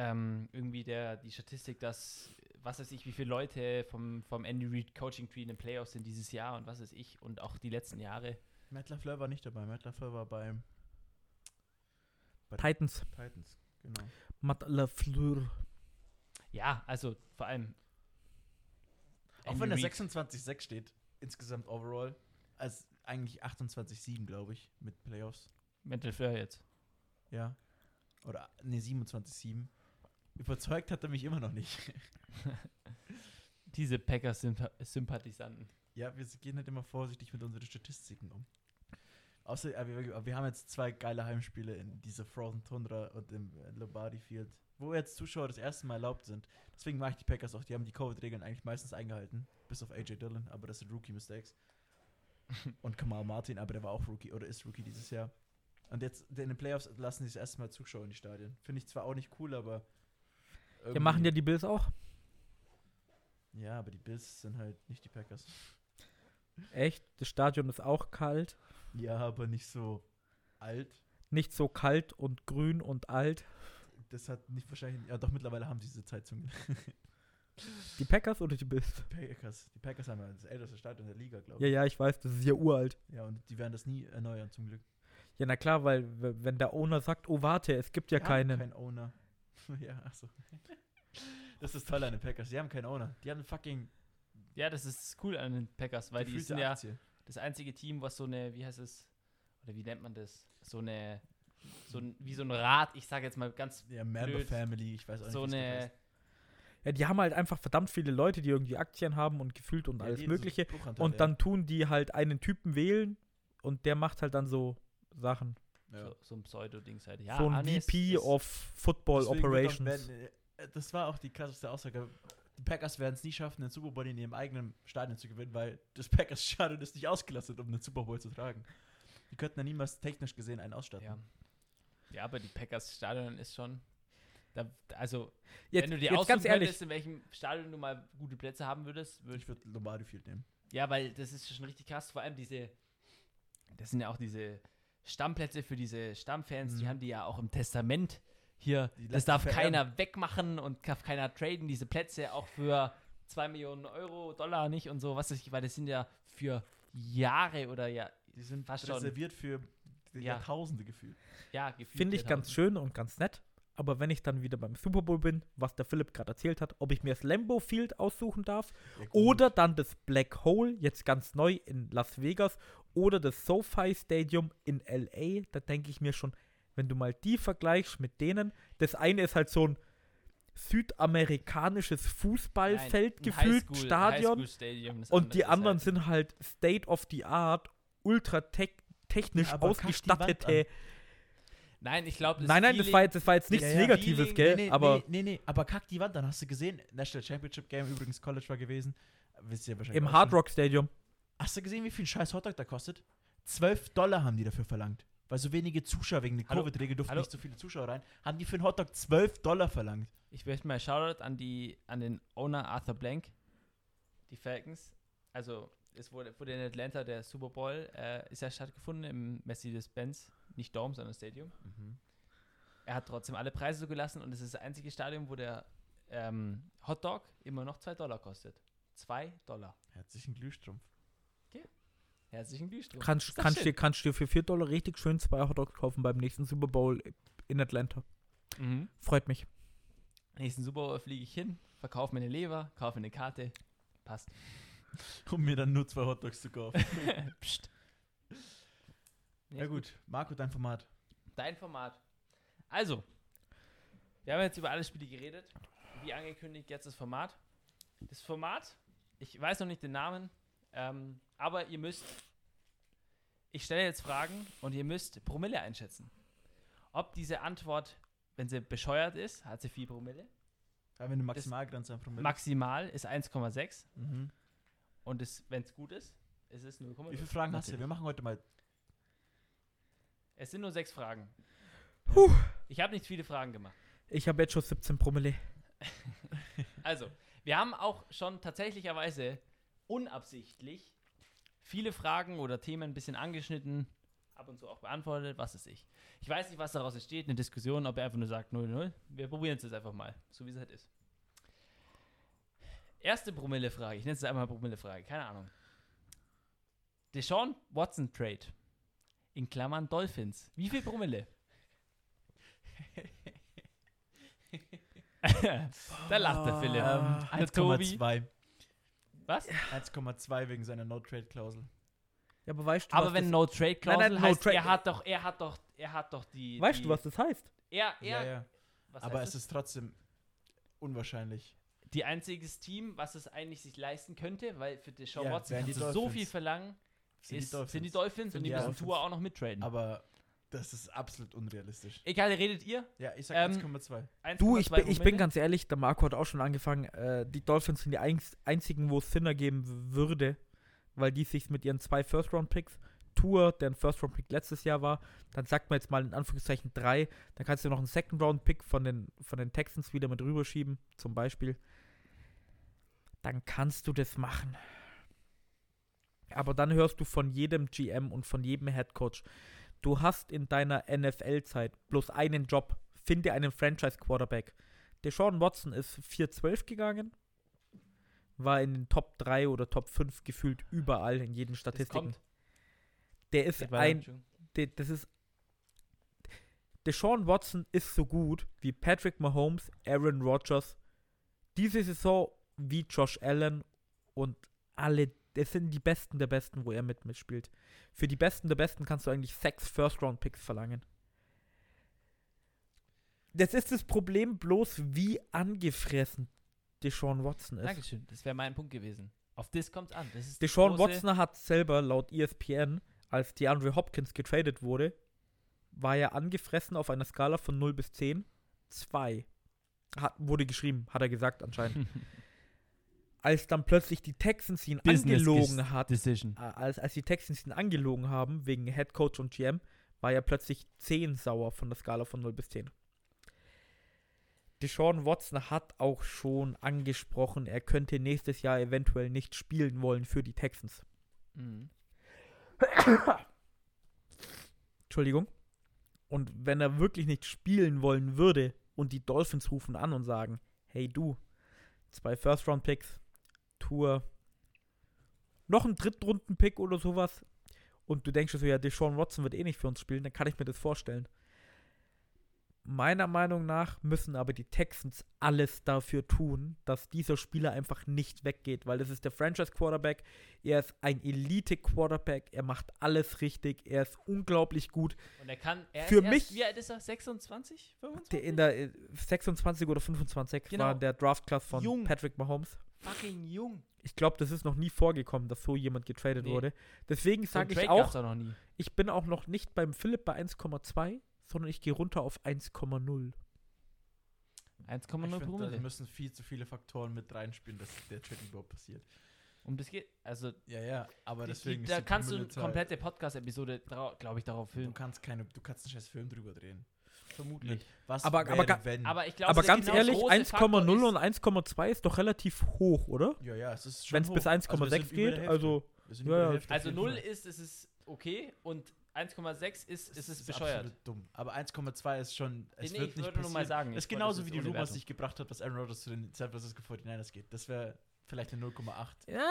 Ähm, irgendwie der, die Statistik, dass, was weiß ich, wie viele Leute vom, vom Andy Reid Coaching Tree in den Playoffs sind dieses Jahr und was weiß ich und auch die letzten Jahre. Matt LaFleur war nicht dabei. Matt LaFleur war beim Titans, Titans. Genau. Matt LaFleur. Ja, also vor allem. Auch Andy wenn der Reid. 26-6 steht, insgesamt overall, als eigentlich 28-7, glaube ich, mit Playoffs. Mental Fleur jetzt. Ja. Oder, ne, 27-7. Überzeugt hat er mich immer noch nicht. Diese Packers-Sympathisanten. ja, wir gehen halt immer vorsichtig mit unseren Statistiken um. Außer, wir, wir haben jetzt zwei geile Heimspiele in dieser Frozen Tundra und im Lombardi Field, wo jetzt Zuschauer das erste Mal erlaubt sind. Deswegen mag ich die Packers auch. Die haben die Covid-Regeln eigentlich meistens eingehalten, bis auf AJ Dillon, aber das sind Rookie-Mistakes. und Kamal Martin, aber der war auch Rookie oder ist Rookie dieses Jahr. Und jetzt in den Playoffs lassen sie das erste Mal Zuschauer in die Stadien. Finde ich zwar auch nicht cool, aber. Ja, machen ja die Bills auch. Ja, aber die Bills sind halt nicht die Packers. Echt? Das Stadion ist auch kalt. Ja, aber nicht so alt. Nicht so kalt und grün und alt. Das hat nicht wahrscheinlich. Ja, doch mittlerweile haben sie diese Zeitzungen. Die Packers oder die Bills? Die Packers. Die Packers haben ja das älteste Stadion der Liga, glaube Ja, ich. ja, ich weiß, das ist ja uralt. Ja, und die werden das nie erneuern, zum Glück. Ja, na klar, weil wenn der Owner sagt, oh warte, es gibt ja haben keinen. Kein Owner. ja, achso. Das ist toll an den Packers. Die haben keinen Owner. Die haben fucking Ja, das ist cool an den Packers, weil die gefühlte sind ja Aktie. das einzige Team, was so eine, wie heißt es, oder wie nennt man das? So eine, so ein, wie so ein Rad, ich sage jetzt mal ganz Ja, Member blöd. Family, ich weiß auch so nicht. es eine. Ja, die haben halt einfach verdammt viele Leute, die irgendwie Aktien haben und gefühlt und Ja, alles die- so Mögliche. Bruchanteile, Und dann tun die halt einen Typen wählen und der macht halt dann so Sachen. Ja. so, so ein Pseudo-Dings halt. Ja, so ein es VP ist- of Football wird auch Operations. werden, äh, das war auch die krasseste Aussage. Die Packers werden es nie schaffen, den Super Bowl in ihrem eigenen Stadion zu gewinnen, weil das Packers-Stadion ist nicht ausgelastet, um den Super Bowl zu tragen. Die könnten ja niemals technisch gesehen einen ausstatten. Ja. ja, aber die Packers Stadion ist schon, da, also jetzt, wenn du dir aussuchen ganz ehrlich, könntest, in welchem Stadion du mal gute Plätze haben würdest, würde ich Ich würde Lombardi Field nehmen. Ja, weil das ist schon richtig krass. Vor allem diese, das sind ja auch diese Stammplätze für diese Stammfans, die Mhm. haben die ja auch im Testament hier. Die das darf vererben. keiner wegmachen und darf keiner traden, diese Plätze auch für 2 Millionen Euro, Dollar nicht und so, was weiß ich, weil das sind ja für Jahre oder ja, Die sind Fast schon. reserviert für die Ja. Jahrtausende gefühlt. ja gefühlt finde ich ganz schön und ganz nett. Aber wenn ich dann wieder beim Super Bowl bin, was der Philipp gerade erzählt hat, ob ich mir das Lambeau Field aussuchen darf Ja, oder dann das Black Hole, jetzt ganz neu in Las Vegas, oder das SoFi Stadium in LA, da denke ich mir schon, wenn du mal die vergleichst mit denen, das eine ist halt so ein südamerikanisches Fußballfeld gefühlt, Highschool- Stadion, Highschool-Stadium, das und die ist anderen halt- sind halt State of the Art, ultra tech technisch Ja, ausgestattete. Nein, ich glaube, Nein, nein, das war jetzt, das war jetzt nichts Ja, ja. Negatives, gell? Nee, nee, aber nee, nee, nee, aber kack die Wand, dann hast du gesehen, National Championship Game übrigens College war gewesen. Wisst ihr wahrscheinlich im Hard. Rock Stadium. Hast du gesehen, wie viel ein scheiß Hotdog da kostet? 12 Dollar haben die dafür verlangt. Weil so wenige Zuschauer wegen der? Covid-Regel durften Hallo? nicht so viele Zuschauer rein. Haben die für einen Hotdog 12 Dollar verlangt. Ich möchte mal Shoutout an, die, an den Owner Arthur Blank, die Falcons. Also, es wurde, wurde in Atlanta der Super Bowl, äh, ist ja stattgefunden im Mercedes-Benz, nicht Dome, sondern Stadium. Er hat trotzdem alle Preise so gelassen und es ist das einzige Stadion, wo der ähm, Hotdog immer noch 2 Dollar kostet. 2 Dollar. Herzlichen Glühstrumpf. Herzlichen Glühstrumpf. Kannst, kannst, dir, kannst dir für 4 Dollar richtig schön zwei Hotdogs kaufen beim nächsten Super Bowl in Atlanta. Mhm. Freut mich. Nächsten Super Bowl fliege ich hin, verkaufe mir eine Leber, kaufe eine Karte. Passt. Um mir dann nur zwei Hotdogs zu kaufen. Psst. Nee, ja gut, Marco, dein Format. Dein Format. Also, Wir haben jetzt über alle Spiele geredet. Wie angekündigt, jetzt das Format. Das Format, ich weiß noch nicht den Namen, ähm, aber ihr müsst, ich stelle jetzt Fragen und ihr müsst Promille einschätzen. Ob diese Antwort, wenn sie bescheuert ist, hat sie 4 Promille. Haben wir eine Maximalgrenze an Promille? Maximal ist 1,6 mhm. und wenn es gut ist, ist es 0,0. Wie viele Fragen hast du? Wir machen heute mal. Es sind nur sechs Fragen. Puh. Ich habe nicht viele Fragen gemacht. Ich habe jetzt schon 17 Promille. Also, wir haben auch schon tatsächlicherweise unabsichtlich viele Fragen oder Themen ein bisschen angeschnitten, ab und zu auch beantwortet, was ist ich. Ich weiß nicht, was daraus entsteht, eine Diskussion, ob er einfach nur sagt 0-0. Wir probieren es jetzt einfach mal, so wie es halt ist. Erste Promille-Frage, ich nenne es einfach mal Promille-Frage, keine Ahnung. Deshaun Watson Trade. In Klammern Dolphins. Wie viel Promille? da lacht der Philipp. Ähm, Der Tobi. 1,2. Was? 1,2 wegen seiner No-Trade-Klausel. Ja, aber weißt du, Aber was wenn das, Nein, nein, No heißt, Trade- er hat doch, er hat doch, er hat doch die. Weißt die, du, was das heißt? Er, er, Ja, ja. Was Aber heißt es das? ist trotzdem unwahrscheinlich. die einziges Team, was es eigentlich sich leisten könnte, weil für Deshaun Ja, Watson wären die kannst du so Dolphins. viel verlangen, Sind ist, die Dolphins. sind die Dolphins Sind und die die müssen Dolphins. Tour auch noch mittraden. Aber das ist absolut unrealistisch. Egal, redet ihr? Ja, ich sag Ähm, 1,2. Du, ich, 1,2 bin- ich bin ganz ehrlich, der Marco hat auch schon angefangen. Äh, die Dolphins sind die einz- einzigen, wo es Sinn ergeben würde, weil die sich mit ihren zwei First-Round-Picks, Tour, der ein First-Round-Pick letztes Jahr war, dann sagt man jetzt mal in Anführungszeichen drei, dann kannst du noch einen Second-Round-Pick von den, von den Texans wieder mit rüberschieben, zum Beispiel. Dann kannst du das machen. Aber dann hörst du von jedem GM und von jedem Headcoach, du hast in deiner NFL-Zeit bloß einen Job. Finde einen Franchise-Quarterback. Deshaun Watson ist 4-12 gegangen. War in den Top 3 oder Top 5 gefühlt überall in jeden Statistiken. Der ist ein. Der, das ist. Deshaun Watson ist so gut wie Patrick Mahomes, Aaron Rodgers. Diese Saison wie Josh Allen und alle. Das sind die Besten der Besten, wo er mit mitspielt. Für die Besten der Besten kannst du eigentlich sechs First-Round-Picks verlangen. Das ist das Problem bloß, wie angefressen Deshaun Watson ist. Dankeschön, das wäre mein Punkt gewesen. Auf das kommt an. Das ist Deshaun Watson hat selber laut ESPN, als DeAndre Hopkins getradet wurde, war er angefressen auf einer Skala von 0 bis 10. 2. Hat, wurde geschrieben, hat er gesagt anscheinend. als dann plötzlich die Texans ihn Business angelogen hat, Decision. äh, als, als die Texans ihn angelogen haben, wegen Head Coach und GM, war er plötzlich 10 sauer von der Skala von 0 bis 10. Deshaun Watson hat auch schon angesprochen, er könnte nächstes Jahr eventuell nicht spielen wollen für die Texans. Mhm. Entschuldigung. Und wenn er wirklich nicht spielen wollen würde und die Dolphins rufen an und sagen, hey du, zwei First-Round-Picks, Tour, noch ein Drittrunden-Pick oder sowas und du denkst dir so, ja, Deshaun Watson wird eh nicht für uns spielen, dann kann ich mir das vorstellen. Meiner Meinung nach müssen aber die Texans alles dafür tun, dass dieser Spieler einfach nicht weggeht, weil das ist der Franchise-Quarterback, er ist ein Elite-Quarterback, er macht alles richtig, er ist unglaublich gut. Und er kann, er Für ist erst, mich- wie alt ist er? 26? 25? Der in der äh, 26 oder 25 Genau. war der Draft-Class von Jung. Patrick Mahomes. Fucking jung. Ich glaube, das ist noch nie vorgekommen, dass so jemand getradet Nee. wurde. Deswegen So sage ich auch, doch noch nie. ich bin auch noch nicht beim Philipp bei 1,2, sondern ich gehe runter auf 1,0. 1,0 Ich finde, da Promille. müssen viel zu viele Faktoren mit reinspielen, dass der Trade überhaupt passiert. Um das geht, also Ja, ja, aber die, deswegen die, ist da kannst du eine komplette Podcast-Episode, glaube ich, darauf Du filmen. kannst keine, du kannst einen scheiß Film drüber drehen. Vermutlich. Was Aber- aber ga- wenn? Aber ich glaube, Aber ganz genau ehrlich, große 1,0 Faktor und 1,2 ist doch relativ hoch, oder? ja, ja, es ist schon Wenn es bis hoch. Also wir 1,6 sind über der geht, also ja, ja. Also jeden 0 Fall. ist, es ist okay und 1,6 ist, es ist Das bescheuert. absolut dumm. Aber 1,2 ist schon, es Nee, wird ich nicht wollte nur mal sagen, Das ist genauso wie die Rumors, die ich gebracht habe, dass Aaron Rodgers zu den San Francisco 49ers geht. Das wäre vielleicht eine 0,8. ja,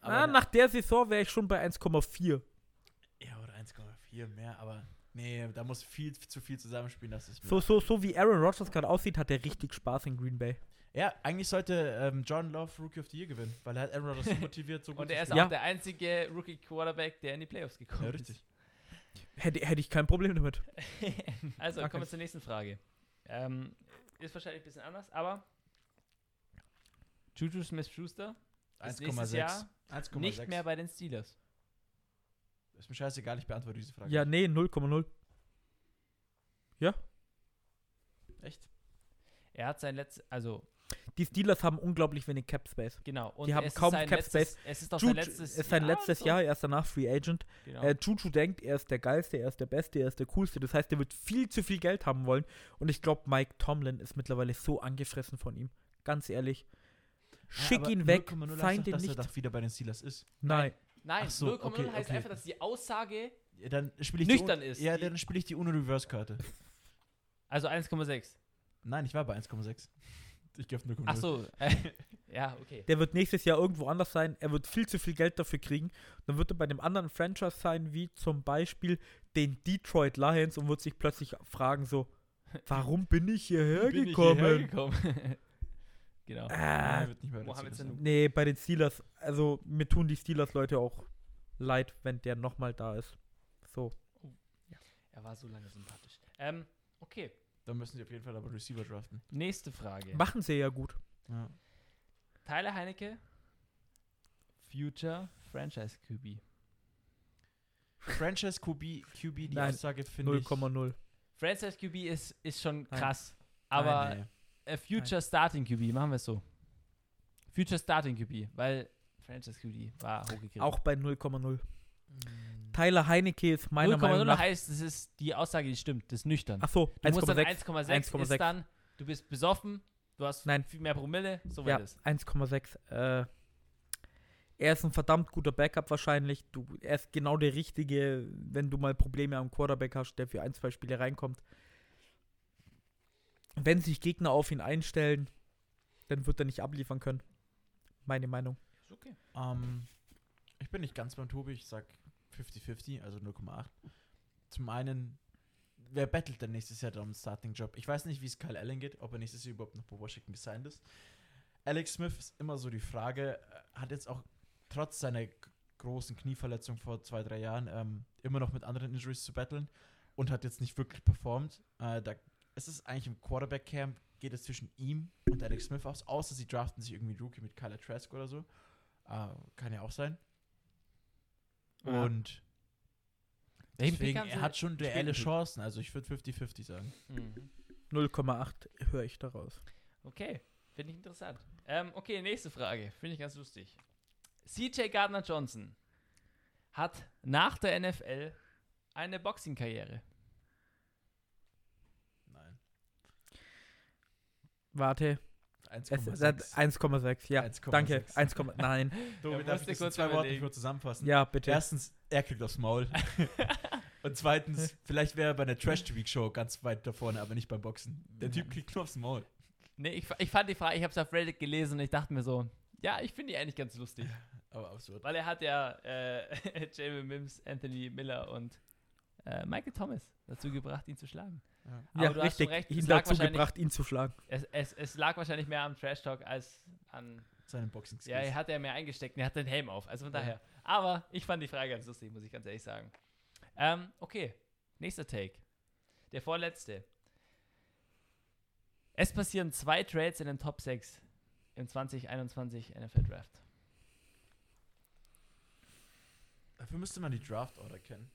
Aber ne- nach der Saison wäre ich schon bei 1,4. Ja, oder 1,4 mehr, aber nee, da muss viel zu viel zusammenspielen, dass es So, so, so wie Aaron Rodgers gerade aussieht, hat er richtig Spaß in Green Bay. Ja, eigentlich sollte ähm, John Love Rookie of the Year gewinnen, weil er hat Aaron Rodgers so motiviert, so gut Und er ist spielen. Ja. auch der einzige Rookie-Quarterback, der in die Playoffs gekommen Ja, ist. richtig. Hätte, hätte ich kein Problem damit. also, kommen wir zur nächsten Frage. Ähm, ist wahrscheinlich ein bisschen anders, aber Juju Smith-Schuster ist nächstes 1,6. Jahr 1,6. nicht mehr bei den Steelers. Ist mir scheißegal, ich beantworte diese Frage. Ja, nee, 0,0. Echt? Er hat sein letztes, also Die Steelers haben unglaublich wenig Cap Space. genau. Und Die haben kaum Cap letztes, Space. Es ist doch Juju sein letztes ist sein letztes so. Jahr, er ist danach Free Agent. Genau. Äh, Juju denkt, er ist der Geilste, er ist der Beste, er ist der Coolste. Das heißt, er wird viel zu viel Geld haben wollen. Und ich glaube, Mike Tomlin ist mittlerweile so angefressen von ihm. Ganz ehrlich. Schick aber ihn weg, 0,0 heißt sign doch, den dass nicht. er wieder bei den Steelers ist. Nein. Nein, Ach so, 0,0 okay, heißt okay. einfach, dass die Aussage, Ja, dann spiele ich Nüchtern die, ist. Ja, dann spiele ich die UNO-Reverse-Karte. also 1,6. Nein, ich war bei 1,6. Ich gehe auf 0,0. Ach so, äh, ja, okay. Der wird nächstes Jahr irgendwo anders sein. Er wird viel zu viel Geld dafür kriegen. Dann wird er bei einem anderen Franchise sein, wie zum Beispiel den Detroit Lions und wird sich plötzlich fragen so, warum bin ich hierher Bin ich gekommen? hierher gekommen? Genau. Nein, Ah, er nee, bei den Steelers, also mir tun die Steelers-Leute auch leid, wenn der nochmal da ist. So. Er war so lange sympathisch. Ähm, okay. Dann müssen sie auf jeden Fall aber Receiver draften. Nächste Frage. Machen sie ja gut. Ja. Tyler Heinecke, Future Franchise QB. Franchise QB, QB die Nein, Aussage finde ich. 0,0. Franchise QB ist, ist schon Nein. krass. Aber Nein, nee. Äh, Future Starting QB, machen wir es so. Future Starting QB, weil Franchise QB war hochgegriffen. Auch bei 0,0. Tyler Heinecke ist meiner Meinung 0,0 nach. heißt, das ist die Aussage, die stimmt. Das ist nüchtern. Musst dann 1,6. 1,6 ist 1,6. dann, du bist besoffen, du hast Nein. viel mehr Promille, so Ja, weit ist. 1,6. Äh, er ist ein verdammt guter Backup wahrscheinlich. Du, er ist genau der Richtige, wenn du mal Probleme am Quarterback hast, der für ein, zwei Spiele reinkommt. Wenn sich Gegner auf ihn einstellen, dann wird er nicht abliefern können. Meine Meinung. Ist okay. Ähm, ich bin nicht ganz beim Tobi, ich sag 50-50, also 0,8. Zum einen, wer bettelt denn nächstes Jahr um einen Starting-Job? Ich weiß nicht, wie es Kyle Allen geht, ob er nächstes Jahr überhaupt noch bei Washington gesigned ist. Alex Smith ist immer so die Frage, äh, hat jetzt auch trotz seiner großen Knieverletzung vor zwei, drei Jahren ähm, immer noch mit anderen Injuries zu battlen und hat jetzt nicht wirklich performt. Äh, da, es ist eigentlich im Quarterback-Camp, geht es zwischen ihm und Alex Smith aus, außer sie draften sich irgendwie Rookie mit Kyler Trask oder so. Äh, kann ja auch sein. Ja. Und deswegen, er hat schon reelle. Chancen. Also ich würde 50-50 sagen. Mhm. 0,8 höre ich daraus. Okay, finde ich interessant. Ähm, okay, nächste Frage. Finde ich ganz lustig. CJ Gardner Johnson hat nach der NFL eine Boxing-Karriere. Nein. Warte. Es ist 1,6. 1,6. Ja, 1,6. danke. 1, nein. Tobi, darf musste ich das in kurz zwei überlegen. kurz zusammenfassen? Ja, bitte. Erstens, er kriegt aufs Maul. Und zweitens, vielleicht wäre er bei einer Trash-Week-Show ganz weit da vorne, aber nicht beim Boxen. Der Typ kriegt nur aufs Maul. Nee, ich, ich fand die Frage, ich habe es auf Reddit gelesen und ich dachte mir so, ja, ich finde die eigentlich ganz lustig. Aber absurd. Weil er hat ja äh, Jamie Mims, Anthony Miller und äh, Michael Thomas dazu gebracht, ihn zu schlagen. Ja. Aber ja, richtig. recht, ihn dazu gebracht, ihn zu schlagen. Es, es, es lag wahrscheinlich mehr am Trash-Talk als an Seinen boxing Ja, er hat ja mehr eingesteckt und er hat den Helm auf. Also von Ja. daher. Aber ich fand die Frage ganz lustig, muss ich ganz ehrlich sagen. Ähm, okay. Nächster Take. Der vorletzte. Es passieren zwei Trades in den Top 6 im 2021 NFL Draft. Dafür müsste man die Draft-Order kennen.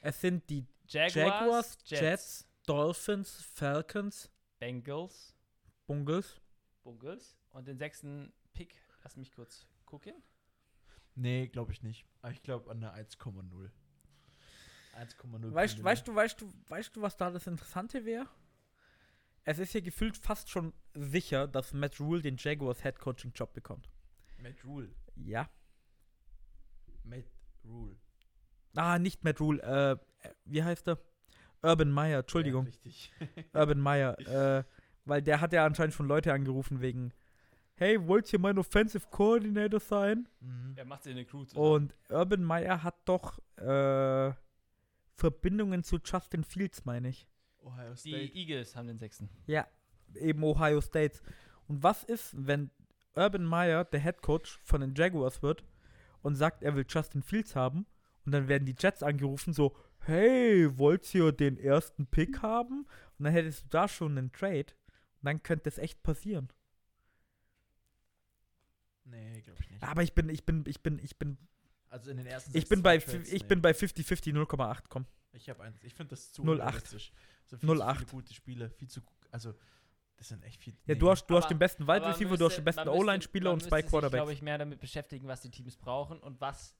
Es sind die Jaguars, Jaguars, Jets, Jets, Dolphins, Falcons, Bengals, Bungles. Bungles und den sechsten Pick. Lass mich kurz gucken. Nee, glaube ich nicht. Aber ich glaube an der 1,0. 1,0. Weißt, weißt du, weißt du, weißt du, was da das Interessante wäre? Es ist ja gefühlt fast schon sicher, dass Matt Rule den Jaguars Head Coaching Job bekommt. Matt Rule. Ja. Matt Rule. Ah, nicht Matt Rule. Äh, äh, wie heißt er? Urban Meyer. Entschuldigung. Ja, richtig. Urban Meyer. Äh, weil der hat ja anscheinend schon Leute angerufen wegen, hey, wollt ihr mein Offensive Coordinator sein? mhm. Er macht sich eine Crew Und Urban Meyer hat doch äh, Verbindungen zu Justin Fields, meine ich. Ohio Die State. Eagles haben den sechsten. Ja, eben Ohio State. Und was ist, wenn Urban Meyer der Head Coach von den Jaguars wird und sagt, er will Justin Fields haben und dann werden die Jets angerufen so, hey, wollt ihr den ersten Pick haben? Und dann hättest du da schon einen Trade. Und dann könnte es echt passieren. Nee, glaube ich nicht. Aber ich bin, ich bin, ich bin, ich bin, Also in den ersten ich bin bei, Trades, ich nee. bin bei 50-50 0,8, komm. Ich habe eins. Ich finde das zu 0,8. unrealistisch. So viel zu 0,8. viele gute Spiele, viel zu also das sind echt viel. Ja, nee. du hast, du hast Aber- den besten Wide Receiver, du hast den besten O-Line-Spieler und zwei Quarterbacks. glaube ich, mehr damit beschäftigen, was die Teams brauchen und was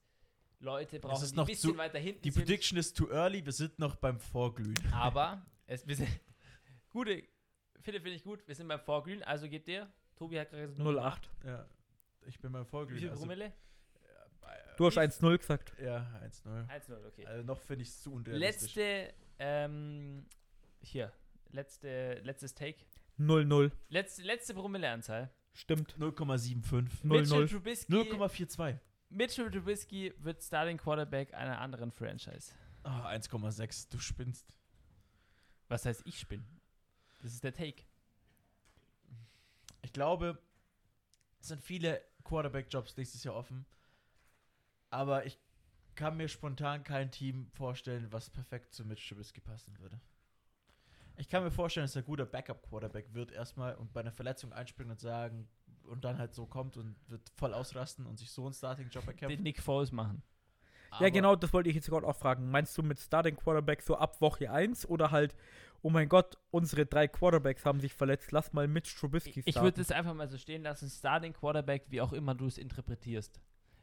Leute brauchen, ist die noch ein bisschen zu- weiter hinten Die sind. Prediction ist too early, wir sind noch beim Vorglühen. Aber es wir sind gute Philipp finde ich gut. Wir sind beim Vorglühen, also gebt ihr. Tobi hat gerade gesagt 0,8. Ja, ich bin beim Wie Vorglühen. viel also, Promille? Du hast Wie- 1-0 gesagt. Ja, 1-0. 1-0, okay. Also noch finde ich es zu unrealistisch. Letzte, ähm, hier, letzte, letztes Take. 0-0. Letzte, letzte Promilleanzahl. Stimmt. 0,75. 0-0. Mitchell Trubisky, 0,42. Mitchell Trubisky wird Starting Quarterback einer anderen Franchise. Ah, 1,6. Du spinnst. Was heißt ich bin? Das ist der Take. Ich glaube, es sind viele Quarterback-Jobs nächstes Jahr offen. Aber ich kann mir spontan kein Team vorstellen, was perfekt zu Mitch Trubisky passen würde. Ich kann mir vorstellen, dass er ein guter Backup-Quarterback wird erstmal und bei einer Verletzung einspringen und sagen und dann halt so kommt und wird voll ausrasten und sich so einen Starting-Job erkämpfen. Den Nick Foles machen. Ja, Aber genau, das wollte ich jetzt gerade auch fragen. Meinst du mit Starting Quarterback so ab Woche 1 oder halt, oh mein Gott, unsere drei Quarterbacks haben sich verletzt, lass mal Mitch Trubisky Ich starten. würde es einfach mal so stehen lassen, Starting Quarterback, wie auch immer du es interpretierst.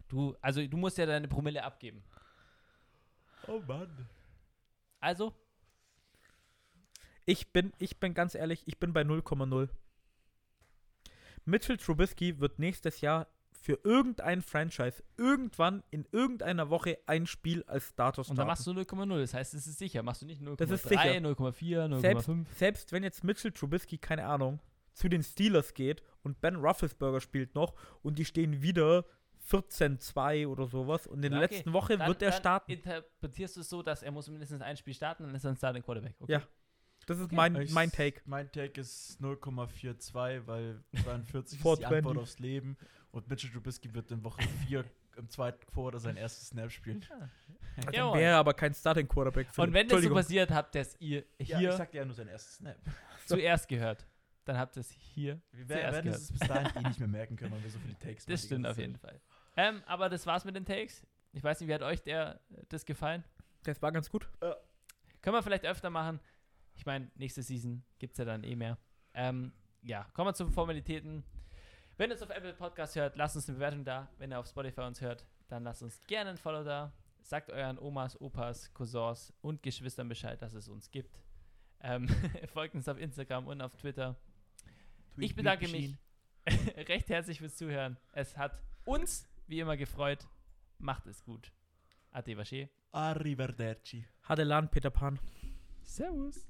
Du, also du musst ja deine Promille abgeben. Oh Mann. Also, Ich bin, ich bin ganz ehrlich, ich bin bei 0,0. Mitchell Trubisky wird nächstes Jahr für irgendein Franchise irgendwann in irgendeiner Woche ein Spiel als Starter und starten. dann machst du 0,0. Das heißt, es ist sicher. Machst du nicht 0,3, Das ist sicher. 0,4, selbst, 0,5. selbst wenn jetzt Mitchell Trubisky, keine Ahnung, zu den Steelers geht und Ben Roethlisberger spielt noch und die stehen wieder 14-2 oder sowas und in der Ja, okay. letzten Woche Dann, wird er starten. interpretierst du es so, dass er muss mindestens ein Spiel starten, dann ist er ein Starting Quarterback. Okay. Ja. Das ist Okay. mein, Ich- mein Take. Mein Take ist 0,42, weil 42 ist die 420. Antwort aufs Leben und Mitchell Trubisky wird in Woche 4 im zweiten Quarter sein erstes Snap spielen. Also Jawohl. wäre aber kein Starting Quarterback. für Und wenn das so passiert, habt ihr es ihr Ja, hier ich sagte ja nur sein erstes Snap. zuerst gehört. Dann habt ihr es hier. Wir werden es bis dahin eh nicht mehr merken können, weil wir so viele Takes Das machen stimmt auf jeden Fall. Ähm, aber das war's mit den Takes. Ich weiß nicht, wie hat euch der das gefallen? Das war ganz gut. Können wir vielleicht öfter machen. Ich meine, nächste Season gibt es ja dann eh mehr. Ähm, ja, kommen wir zu den Formalitäten. Wenn ihr uns auf Apple Podcast hört, lasst uns eine Bewertung da. Wenn ihr auf Spotify uns hört, dann lasst uns gerne ein Follow da. Sagt euren Omas, Opas, Cousins und Geschwistern Bescheid, dass es uns gibt. Ähm, folgt uns auf Instagram und auf Twitter. Ich bedanke mich recht herzlich fürs Zuhören. Es hat uns wie immer gefreut. Macht es gut. Ade, Vaché. Arrivederci. Hadelan, Peter Pan. Servus.